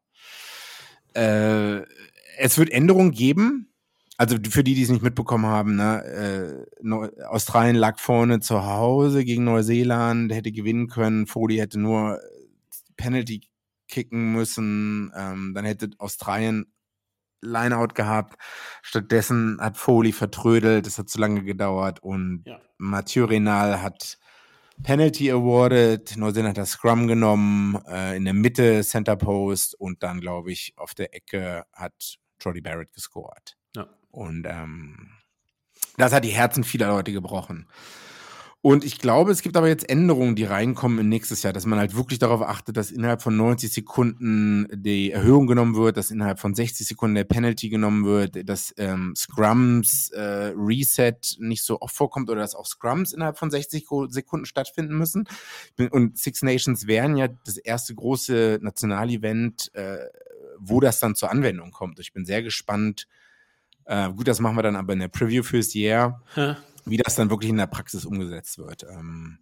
äh, es wird Änderungen geben. Also für die, die es nicht mitbekommen haben, ne, äh, Australien lag vorne zu Hause gegen Neuseeland, hätte gewinnen können. Foley hätte nur Penalty kicken müssen. Ähm, dann hätte Australien Lineout gehabt. Stattdessen hat Foley vertrödelt, es hat zu lange gedauert und ja. Mathieu Renal hat Penalty awarded. Neuseeland hat das Scrum genommen, äh, in der Mitte Center Post und dann, glaube ich, auf der Ecke hat Jody Barrett gescored. Ja. Und ähm, das hat die Herzen vieler Leute gebrochen. Und ich glaube, es gibt aber jetzt Änderungen, die reinkommen in nächstes Jahr, dass man halt wirklich darauf achtet, dass innerhalb von 90 Sekunden die Erhöhung genommen wird, dass innerhalb von 60 Sekunden der Penalty genommen wird, dass ähm, Scrums äh, Reset nicht so oft vorkommt oder dass auch Scrums innerhalb von 60 Sekunden stattfinden müssen. Und Six Nations wären ja das erste große Nationalevent, äh, wo das dann zur Anwendung kommt. Ich bin sehr gespannt. Äh, gut, das machen wir dann aber in der Preview fürs Jahr. Wie das dann wirklich in der Praxis umgesetzt wird. Ähm,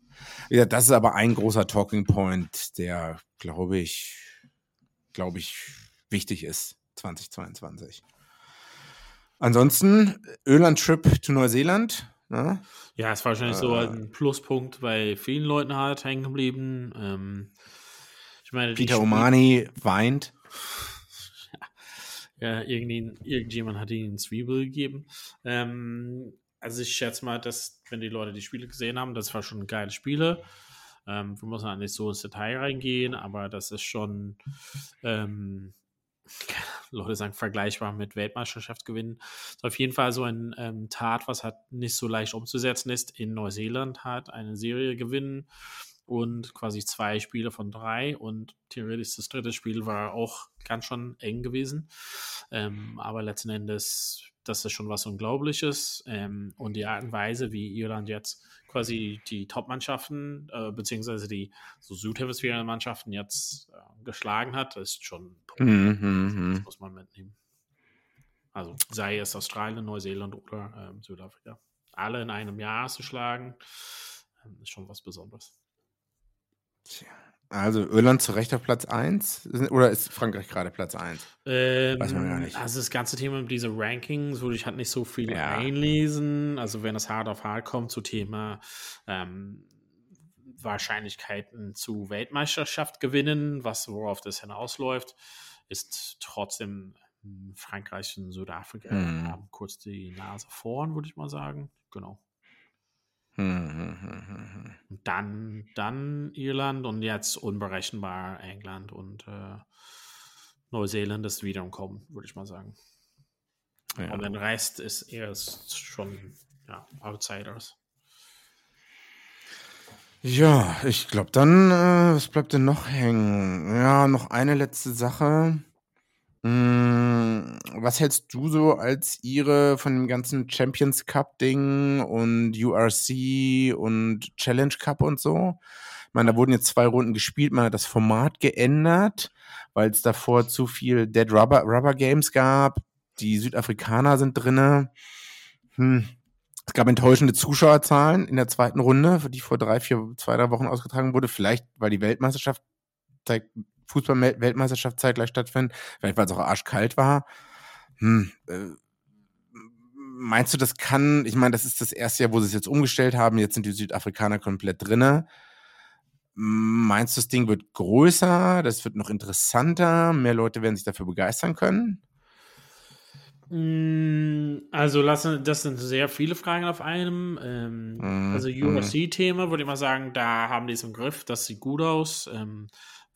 ja, das ist aber ein großer Talking Point, der, glaube ich, glaube ich, wichtig ist 2022. Ansonsten Öland-Trip zu Neuseeland. Ne? Ja, ist wahrscheinlich äh, so ein Pluspunkt bei vielen Leuten halt hängen geblieben. Ähm, ich meine, Peter Omani weint. Ja, irgendjemand hat ihnen Zwiebel gegeben. Ähm, also ich schätze mal, dass, wenn die Leute die Spiele gesehen haben, das war schon geile Spiele. Ähm, wir müssen halt nicht so ins Detail reingehen, aber das ist schon, ähm, Leute sagen, vergleichbar mit Weltmeisterschaft gewinnen. Ist auf jeden Fall so ein ähm, Tat, was halt nicht so leicht umzusetzen ist. In Neuseeland hat eine Serie gewinnen und quasi zwei Spiele von drei und theoretisch das dritte Spiel war auch ganz schon eng gewesen. Ähm, aber letzten Endes das ist schon was Unglaubliches. Ähm, und die Art und Weise, wie Irland jetzt quasi die Top-Mannschaften, äh, beziehungsweise die so Südhemisphären-Mannschaften jetzt äh, geschlagen hat, ist schon mhm, mhm, das muss man mitnehmen. Also sei es Australien, Neuseeland oder ähm, Südafrika. Alle in einem Jahr zu schlagen, ähm, ist schon was Besonderes. Tja. Also Irland zu Recht auf Platz 1? Oder ist Frankreich gerade Platz 1? Ähm, Weiß man gar nicht. Also das ganze Thema mit diesen Rankings würde ich halt nicht so viel ja. einlesen. Also wenn es hart auf hart kommt zu Thema ähm, Wahrscheinlichkeiten zu Weltmeisterschaft gewinnen, was worauf das hinausläuft, ist trotzdem hm, Frankreich und Südafrika hm. haben kurz die Nase vorn, würde ich mal sagen. Genau. Hm, hm, hm, dann, dann Irland und jetzt unberechenbar England und äh, Neuseeland ist wieder im Kommen, würde ich mal sagen. Ja. Und den Rest ist eher schon ja, Outsiders. Ja, ich glaube dann, äh, was bleibt denn noch hängen? Ja, noch eine letzte Sache. Hm, was hältst du so als ihre von dem ganzen Champions Cup-Ding und URC und Challenge Cup und so? Ich meine, da wurden jetzt zwei Runden gespielt, man hat das Format geändert, weil es davor zu viel Dead Rubber, Rubber Games gab. Die Südafrikaner sind drinne. Hm. Es gab enttäuschende Zuschauerzahlen in der zweiten Runde, die vor drei, vier, zwei, drei Wochen ausgetragen wurde. Vielleicht, weil die Weltmeisterschaft Fußball-Weltmeisterschaft zeitgleich stattfinden, vielleicht weil es auch arschkalt war. Hm, äh, meinst du, das kann, ich meine, das ist das erste Jahr, wo sie es jetzt umgestellt haben, jetzt sind die Südafrikaner komplett drinne. Meinst du, das Ding wird größer, das wird noch interessanter, mehr Leute werden sich dafür begeistern können? Mm, also lassen, das sind sehr viele Fragen auf einem. Ähm, mm, also UFC-Thema würde ich mal sagen, da haben die es im Griff, das sieht gut aus. Ähm,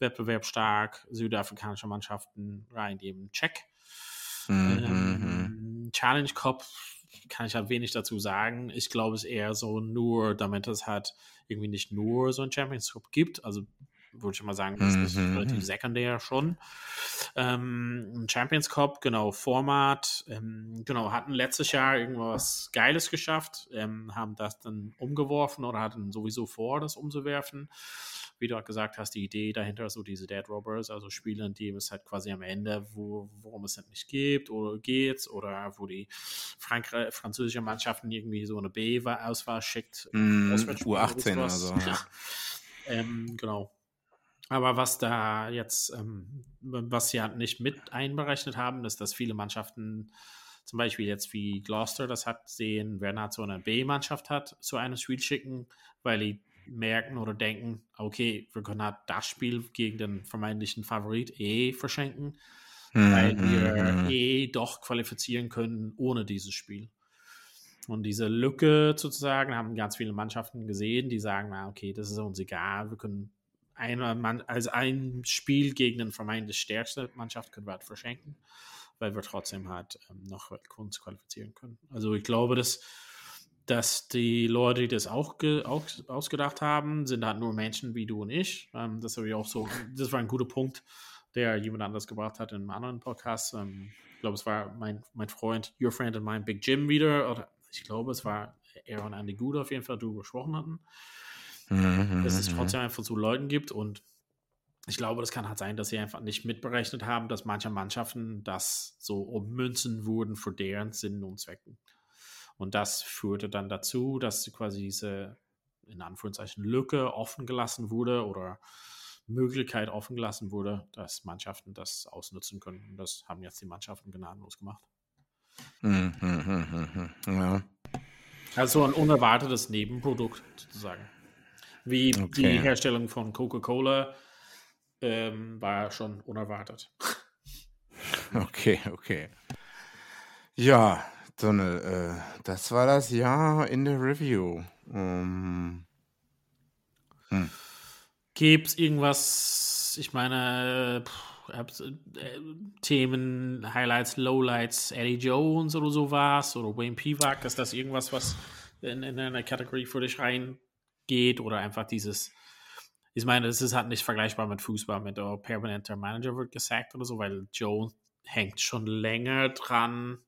wettbewerbsstark, südafrikanische Mannschaften reingeben, check. Mm, ähm, Challenge Cup kann ich halt wenig dazu sagen. Ich glaube es eher so nur, damit es halt irgendwie nicht nur so ein Champions Cup gibt. Also würde ich mal sagen, das ist mhm. relativ mhm. sekundär schon. Ähm, Champions Cup, genau, Format, ähm, genau, hatten letztes Jahr irgendwas Geiles geschafft, ähm, haben das dann umgeworfen oder hatten sowieso vor, das umzuwerfen. Wie du auch gesagt hast, die Idee dahinter so diese Dead Robbers, also Spiele, in denen es halt quasi am Ende, wo, worum es halt nicht gibt oder geht, oder wo die Frankreich, französische Mannschaften irgendwie so eine B-Auswahl schickt. Mm, U18 oder so. Ja. ähm, genau. Aber was da jetzt, ähm, was sie halt nicht mit einberechnet haben, ist, dass viele Mannschaften, zum Beispiel jetzt wie Gloucester das hat, sehen, wer halt so eine B-Mannschaft hat, zu einem Spiel schicken, weil die merken oder denken, okay, wir können halt das Spiel gegen den vermeintlichen Favorit eh verschenken, mhm. weil wir hm, hm. eh doch qualifizieren können ohne dieses Spiel. Und diese Lücke sozusagen haben ganz viele Mannschaften gesehen, die sagen, na okay, das ist uns egal, wir können ein, als ein Spiel gegen eine vermeintlich stärkste Mannschaft können wir halt verschenken, weil wir trotzdem halt ähm, noch Kunst qualifizieren können. Also ich glaube, dass, dass die Leute, die das auch, auch ausgedacht haben, sind halt nur Menschen wie du und ich. Ähm, das habe ich auch so, das war ein guter Punkt, der jemand anders gebracht hat in einem anderen Podcast. Ähm, ich glaube, es war mein, mein Freund, your friend and mine, Big Jim wieder, oder ich glaube, es war und Andy Good auf jeden Fall, darüber gesprochen hatten. Mhm, dass es mhm, trotzdem mhm. einfach so Leuten gibt und ich glaube, das kann halt sein, dass sie einfach nicht mitberechnet haben, dass manche Mannschaften das so ummünzen wurden für deren Sinn und Zwecken. Und das führte dann dazu, dass quasi diese, in Anführungszeichen, Lücke offen gelassen wurde oder Möglichkeit offen gelassen wurde, dass Mannschaften das ausnutzen können. Und das haben jetzt die Mannschaften gnadenlos gemacht. Ja. Also ein unerwartetes Nebenprodukt sozusagen. Wie okay. die Herstellung von Coca-Cola ähm, war schon unerwartet. Okay, okay. Ja, Donald, äh, das war das Jahr in der Review. Um, hm. Gibt es irgendwas, ich meine, pff, äh, Themen, Highlights, Lowlights, Eddie Jones oder sowas oder Wayne Pivak, ist das irgendwas, was in, in eine Kategorie für dich rein geht oder einfach dieses, ich meine, es ist halt nicht vergleichbar mit Fußball, mit oh, permanenter Manager wird gesagt oder so, weil Joe hängt schon länger dran.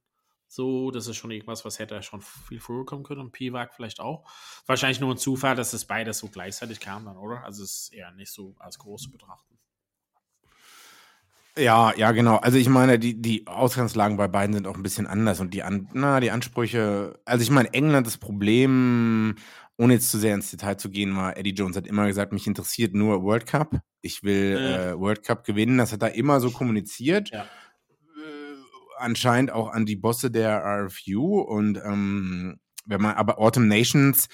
So, das ist schon irgendwas, was hätte schon viel früher kommen können und Piwak vielleicht auch. Wahrscheinlich nur ein Zufall, dass es beides so gleichzeitig kam dann, oder? Also es ist eher nicht so als groß zu betrachten. Ja, ja, genau. Also ich meine, die, die Ausgangslagen bei beiden sind auch ein bisschen anders und die, An na, die Ansprüche, also ich meine, England das Problem ohne jetzt zu sehr ins Detail zu gehen, war Eddie Jones hat immer gesagt, mich interessiert nur World Cup. Ich will äh. Äh, World Cup gewinnen. Das hat er immer so kommuniziert. Ja. Äh, anscheinend auch an die Bosse der RFU. Und ähm, wenn man, aber Autumn Nations,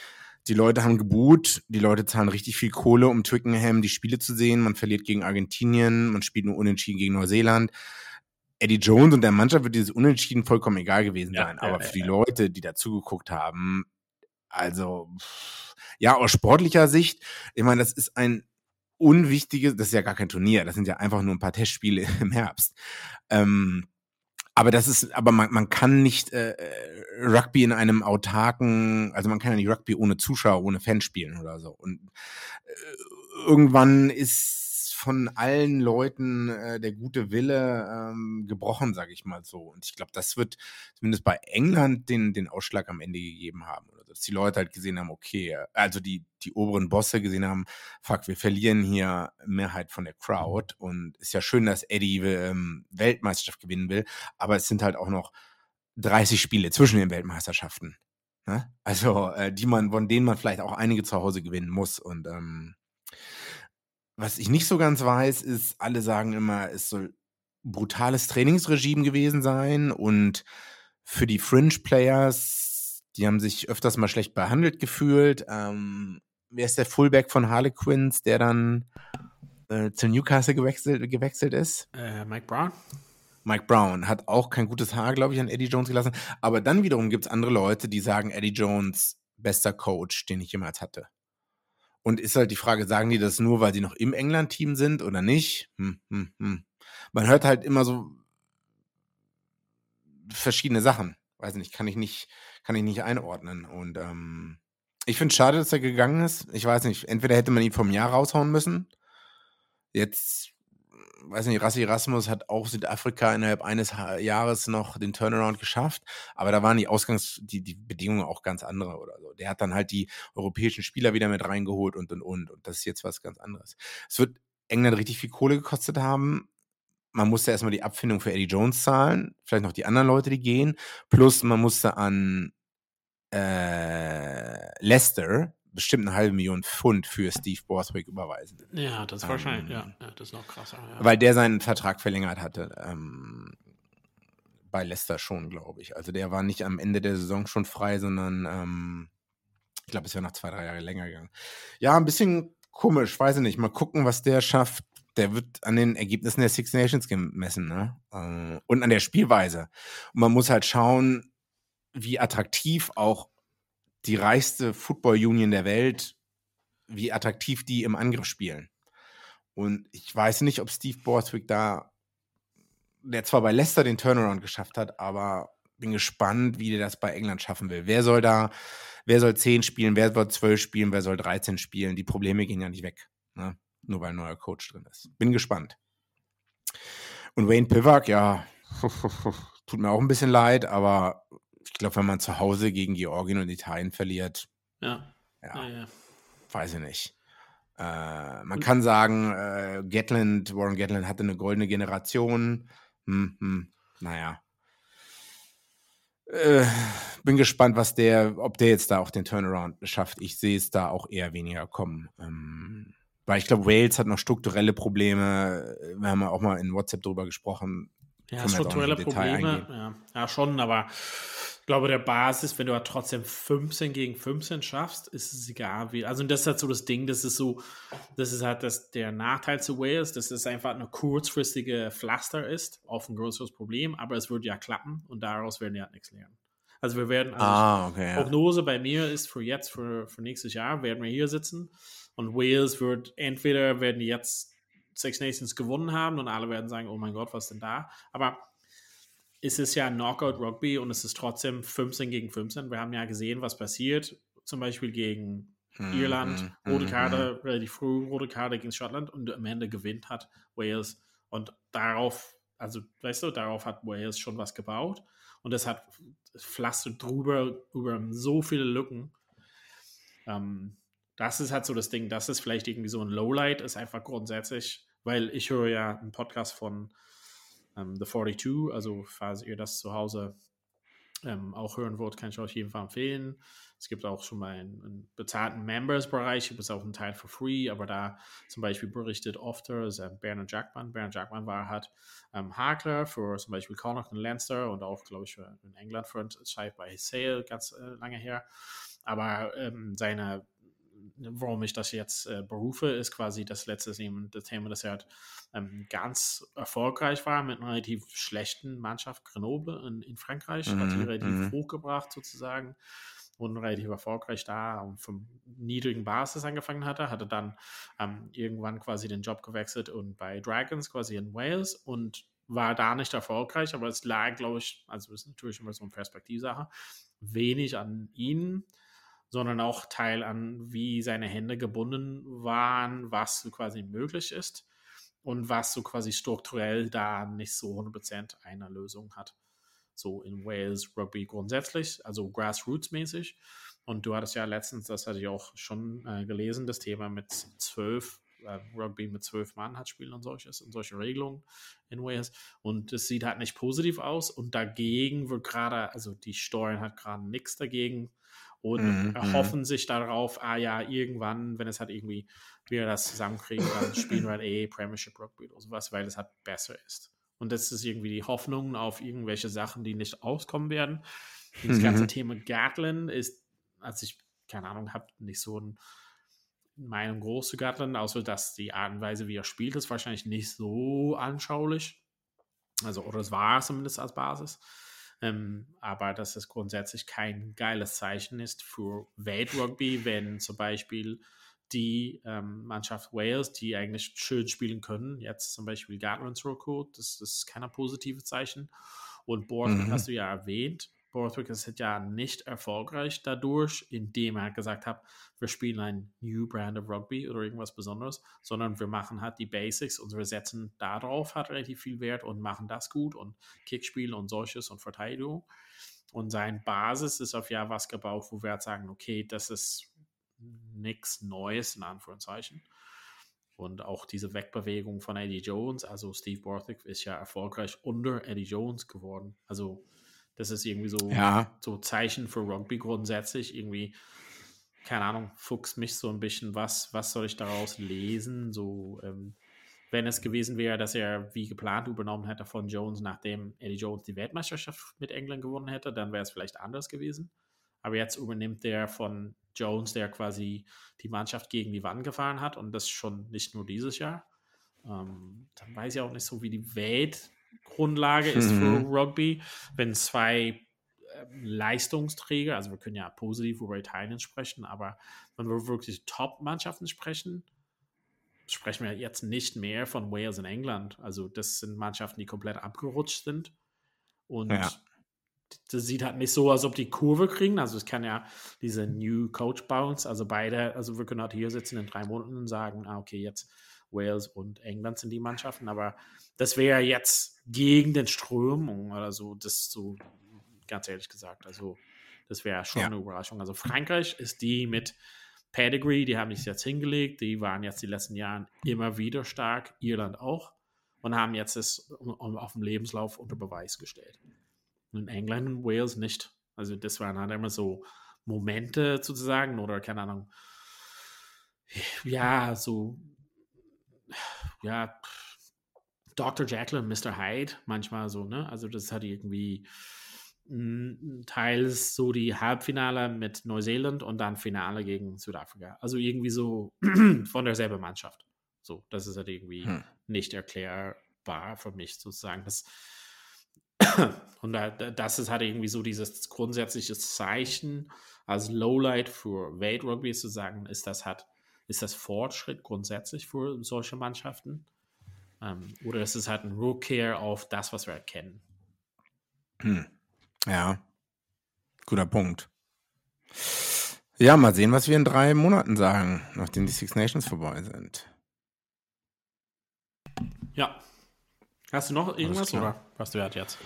die Leute haben geboot, die Leute zahlen richtig viel Kohle, um Twickenham die Spiele zu sehen. Man verliert gegen Argentinien, man spielt nur unentschieden gegen Neuseeland. Eddie Jones und der Mannschaft wird dieses Unentschieden vollkommen egal gewesen ja, sein. Aber ja, für die Leute, die dazugeguckt haben, also, ja, aus sportlicher Sicht, ich meine, das ist ein unwichtiges, das ist ja gar kein Turnier, das sind ja einfach nur ein paar Testspiele im Herbst. Ähm, aber das ist, aber man, man kann nicht äh, Rugby in einem autarken, also man kann ja nicht Rugby ohne Zuschauer, ohne Fans spielen oder so. Und äh, irgendwann ist von allen Leuten äh, der gute Wille ähm, gebrochen, sage ich mal so. Und ich glaube, das wird zumindest bei England den, den Ausschlag am Ende gegeben haben. Dass die Leute halt gesehen haben, okay, also die, die oberen Bosse gesehen haben, fuck, wir verlieren hier Mehrheit von der Crowd. Und ist ja schön, dass Eddie ähm, Weltmeisterschaft gewinnen will, aber es sind halt auch noch 30 Spiele zwischen den Weltmeisterschaften. Ne? Also, äh, die man, von denen man vielleicht auch einige zu Hause gewinnen muss. Und ähm, was ich nicht so ganz weiß, ist, alle sagen immer, es soll brutales Trainingsregime gewesen sein und für die Fringe-Players, die haben sich öfters mal schlecht behandelt gefühlt. Ähm, wer ist der Fullback von Harlequins, der dann äh, zu Newcastle gewechselt, gewechselt ist? Äh, Mike Brown. Mike Brown hat auch kein gutes Haar, glaube ich, an Eddie Jones gelassen. Aber dann wiederum gibt es andere Leute, die sagen, Eddie Jones, bester Coach, den ich jemals hatte. Und ist halt die Frage, sagen die das nur, weil sie noch im England-Team sind oder nicht? Hm, hm, hm. Man hört halt immer so verschiedene Sachen. Weiß nicht, kann ich nicht, kann ich nicht einordnen. Und ähm, ich finde es schade, dass er gegangen ist. Ich weiß nicht, entweder hätte man ihn vom Jahr raushauen müssen. Jetzt, weiß nicht, Rassi Erasmus hat auch Südafrika innerhalb eines Jahres noch den Turnaround geschafft, aber da waren die Ausgangs-, die, die Bedingungen auch ganz andere oder so. Der hat dann halt die europäischen Spieler wieder mit reingeholt und und und. Und das ist jetzt was ganz anderes. Es wird England richtig viel Kohle gekostet haben. Man musste erstmal die Abfindung für Eddie Jones zahlen, vielleicht noch die anderen Leute, die gehen, plus man musste an äh, Leicester bestimmt eine halbe Million Pfund für Steve Borthwick überweisen. Ja, das ist ähm, wahrscheinlich, ja, ja, das ist noch krasser. Ja. Weil der seinen Vertrag verlängert hatte. Ähm, bei Leicester schon, glaube ich. Also der war nicht am Ende der Saison schon frei, sondern ähm, ich glaube, es wäre noch zwei, drei Jahre länger gegangen. Ja, ein bisschen komisch, weiß ich nicht. Mal gucken, was der schafft. Der wird an den Ergebnissen der Six Nations gemessen, ne? Äh, und an der Spielweise. Und man muss halt schauen, wie attraktiv auch die reichste Football Union der Welt, wie attraktiv die im Angriff spielen. Und ich weiß nicht, ob Steve Borthwick da, der zwar bei Leicester den Turnaround geschafft hat, aber bin gespannt, wie der das bei England schaffen will. Wer soll da, wer soll 10 spielen, wer soll 12 spielen, wer soll 13 spielen? Die Probleme gehen ja nicht weg, ne? Nur weil ein neuer Coach drin ist. Bin gespannt. Und Wayne Pivak, ja, tut mir auch ein bisschen leid, aber ich glaube, wenn man zu Hause gegen Georgien und Italien verliert, ja, ja, ja, weiß ich nicht. Äh, man und kann sagen, äh, Gatland, Warren Gatland hatte eine goldene Generation. Hm, hm, naja. Äh, bin gespannt, was der, ob der jetzt da auch den Turnaround schafft. Ich sehe es da auch eher weniger kommen. Ähm, weil ich glaube, Wales hat noch strukturelle Probleme. Wir haben ja auch mal in WhatsApp drüber gesprochen. Ja, strukturelle Probleme, ja, ja, schon, aber glaube, der Basis, wenn du halt trotzdem 15 gegen 15 schaffst, ist es egal wie. Also, das ist halt so das Ding, das ist so, das ist halt das, der Nachteil zu Wales, dass es einfach eine kurzfristige Pflaster ist auf ein größeres Problem, aber es wird ja klappen und daraus werden wir halt nichts lernen. Also, wir werden, also ah, okay, Prognose ja. bei mir ist für jetzt, für, für nächstes Jahr, werden wir hier sitzen und Wales wird entweder werden die jetzt Six Nations gewonnen haben und alle werden sagen, oh mein Gott, was denn da? Aber ist es ja Knockout Rugby und es ist trotzdem 15 gegen 15. Wir haben ja gesehen, was passiert, zum Beispiel gegen mhm. Irland, rote mhm, Karte, mhm. relativ früh rote Karte gegen Schottland und am Ende gewinnt hat Wales. Und darauf, also weißt du, darauf hat Wales schon was gebaut und es hat pflastert drüber über so viele Lücken. Ähm, das ist halt so das Ding, das ist vielleicht irgendwie so ein Lowlight, ist einfach grundsätzlich, weil ich höre ja einen Podcast von ähm, The 42. Also, falls ihr das zu Hause ähm, auch hören wollt, kann ich euch auf jeden Fall empfehlen. Es gibt auch schon mal einen, einen bezahlten Members-Bereich, gibt es auch einen Teil für free, aber da zum Beispiel berichtet oft ist, äh, Bernard Jackman. Bernard Jackman war halt ähm, Hakler für zum Beispiel Connacht und Leinster und auch, glaube ich, für, in England für eine Zeit bei Sale ganz äh, lange her. Aber ähm, seine warum ich das jetzt äh, berufe, ist quasi das letzte das Thema, dass er halt, ähm, ganz erfolgreich war mit einer relativ schlechten Mannschaft Grenoble in, in Frankreich, mhm, hat die relativ mhm. hochgebracht sozusagen und relativ erfolgreich da und vom niedrigen Basis angefangen hatte, hatte dann ähm, irgendwann quasi den Job gewechselt und bei Dragons quasi in Wales und war da nicht erfolgreich, aber es lag, glaube ich, also ist natürlich immer so eine Perspektivsache, wenig an ihnen, sondern auch Teil an, wie seine Hände gebunden waren, was so quasi möglich ist und was so quasi strukturell da nicht so 100% eine Lösung hat. So in Wales Rugby grundsätzlich, also Grassroots-mäßig. Und du hattest ja letztens, das hatte ich auch schon äh, gelesen, das Thema mit zwölf, äh, Rugby mit zwölf Mann hat spielen und solches und solche Regelungen in Wales. Und es sieht halt nicht positiv aus. Und dagegen wird gerade, also die Steuern hat gerade nichts dagegen, und mhm, mhm. sich darauf, ah ja, irgendwann, wenn es halt irgendwie wir das zusammenkriegen, dann spielen wir halt eh Premiership Rugby oder sowas, weil es halt besser ist. Und das ist irgendwie die Hoffnung auf irgendwelche Sachen, die nicht auskommen werden. Das mhm. ganze Thema Gatlin ist, als ich, keine Ahnung, habe nicht so ein Meinung groß zu Gatland, außer dass die Art und Weise, wie er spielt, ist wahrscheinlich nicht so anschaulich. Also, oder es war zumindest als Basis. Ähm, aber dass es grundsätzlich kein geiles Zeichen ist für Weltrugby, wenn zum Beispiel die ähm, Mannschaft Wales, die eigentlich schön spielen können, jetzt zum Beispiel Gatland Rockwood, das, das ist kein positives Zeichen. Und Borthwick mhm. hast du ja erwähnt. Borthwick ist ja nicht erfolgreich dadurch, indem er gesagt hat, wir spielen ein New Brand of Rugby oder irgendwas Besonderes, sondern wir machen halt die Basics und wir setzen darauf halt relativ viel Wert und machen das gut und Kickspiel und solches und Verteidigung. Und sein Basis ist auf ja was gebaut, wo wir halt sagen, okay, das ist nichts Neues in Anführungszeichen. Und auch diese Wegbewegung von Eddie Jones, also Steve Borthwick ist ja erfolgreich unter Eddie Jones geworden. Also das ist irgendwie so, ja. so Zeichen für Rugby grundsätzlich. Irgendwie, keine Ahnung, fuchs mich so ein bisschen, was, was soll ich daraus lesen? So, ähm, wenn es gewesen wäre, dass er wie geplant übernommen hätte von Jones, nachdem Eddie Jones die Weltmeisterschaft mit England gewonnen hätte, dann wäre es vielleicht anders gewesen. Aber jetzt übernimmt der von Jones, der quasi die Mannschaft gegen die Wand gefahren hat und das schon nicht nur dieses Jahr. Ähm, dann weiß ich auch nicht so, wie die Weltgrundlage ist mhm. für Rugby, wenn zwei ähm, Leistungsträger, also wir können ja positiv über Italien sprechen, aber wenn wir wirklich Top-Mannschaften sprechen, sprechen wir jetzt nicht mehr von Wales in England. Also das sind Mannschaften, die komplett abgerutscht sind. Und ja das sieht halt nicht so, als ob die Kurve kriegen. Also es kann ja diese New Coach Bounce, also beide, also wir können halt hier sitzen in drei Monaten und sagen, ah, okay, jetzt Wales und England sind die Mannschaften, aber das wäre jetzt gegen den Strömung oder so, das so, ganz ehrlich gesagt, also das wäre schon ja. eine Überraschung. Also Frankreich ist die mit Pedigree, die haben sich jetzt hingelegt, die waren jetzt die letzten Jahre immer wieder stark, Irland auch und haben jetzt das auf dem Lebenslauf unter Beweis gestellt. In England und Wales nicht. Also das waren halt immer so Momente sozusagen oder keine Ahnung. Ja, so ja, Dr. Jekyll und Mr. Hyde manchmal so, ne? Also das hat irgendwie hm, teils so die Halbfinale mit Neuseeland und dann Finale gegen Südafrika. Also irgendwie so von derselben Mannschaft. So, das ist halt irgendwie hm. nicht erklärbar für mich sozusagen. Das, und da, das ist halt irgendwie so dieses grundsätzliche Zeichen als Lowlight für Weltrugby zu sagen, ist das halt, ist das Fortschritt grundsätzlich für solche Mannschaften? Ähm, oder ist es halt ein Rückkehr auf das, was wir erkennen? Hm. Ja, guter Punkt. Ja, mal sehen, was wir in drei Monaten sagen, nachdem die Six Nations vorbei sind. Ja, Hast du noch irgendwas oder was du halt jetzt?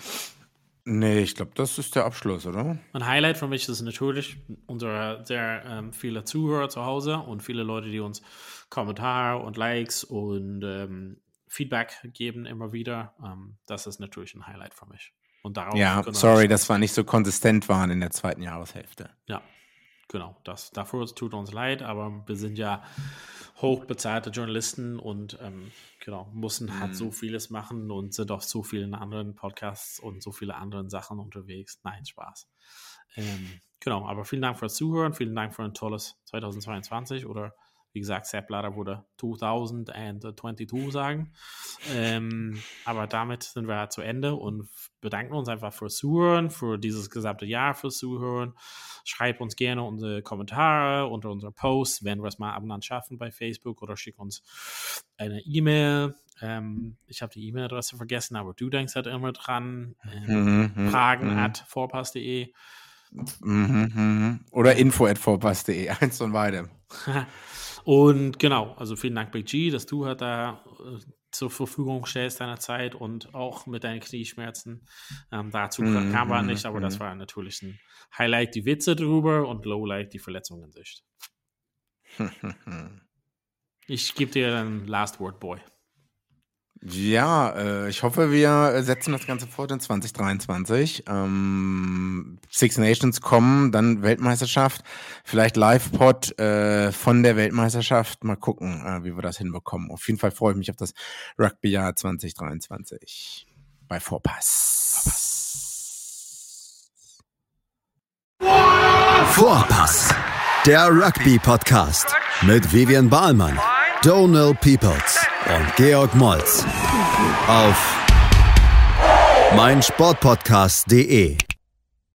Nee, ich glaube, das ist der Abschluss, oder? Ein Highlight für mich ist natürlich unsere sehr ähm, viele Zuhörer zu Hause und viele Leute, die uns Kommentare und Likes und ähm, Feedback geben immer wieder. Ähm, das ist natürlich ein Highlight für mich. Und darauf ja, sorry, dass wir nicht so konsistent waren in der zweiten Jahreshälfte. Ja, genau. Das, dafür tut uns leid, aber wir sind ja hochbezahlte Journalisten und ähm, genau, mussten halt so mhm. vieles machen und sind auf so vielen anderen Podcasts und so viele anderen Sachen unterwegs. Nein, Spaß. Ähm, genau, aber vielen Dank fürs Zuhören, vielen Dank für ein tolles 2022 oder wie gesagt, Sepp Blatter würde 2022 sagen. Ähm, aber damit sind wir zu Ende und bedanken uns einfach fürs Zuhören, für dieses gesamte Jahr fürs Zuhören. Schreibt uns gerne unsere Kommentare unter unsere Posts, wenn wir es mal ab und an schaffen bei Facebook oder schick uns eine E-Mail. Ähm, ich habe die E-Mail-Adresse vergessen, aber du denkst halt immer dran. Ähm, mhm, Fragen mhm. at vorpass.de. Mhm, mhm. Oder info at vorpass.de. Eins von beidem. Und genau, also vielen Dank, Big G, dass du halt da äh, zur Verfügung stellst deiner Zeit und auch mit deinen Knieschmerzen. Ähm, dazu mm, kam wir nicht, aber das war natürlich ein Highlight, die Witze drüber und Lowlight, die Verletzung in Sicht. ich gebe dir ein Last Word, Boy. Ja, äh, ich hoffe, wir setzen das Ganze fort in 2023. Ähm, Six Nations kommen, dann Weltmeisterschaft, vielleicht Live-Pod äh, von der Weltmeisterschaft. Mal gucken, äh, wie wir das hinbekommen. Auf jeden Fall freue ich mich auf das Rugby-Jahr 2023 bei Vorpass. Vorpass, der Rugby-Podcast Mit Vivian Bahlmann, Donal Peoples und Georg Moltz auf meinsportpodcast.de.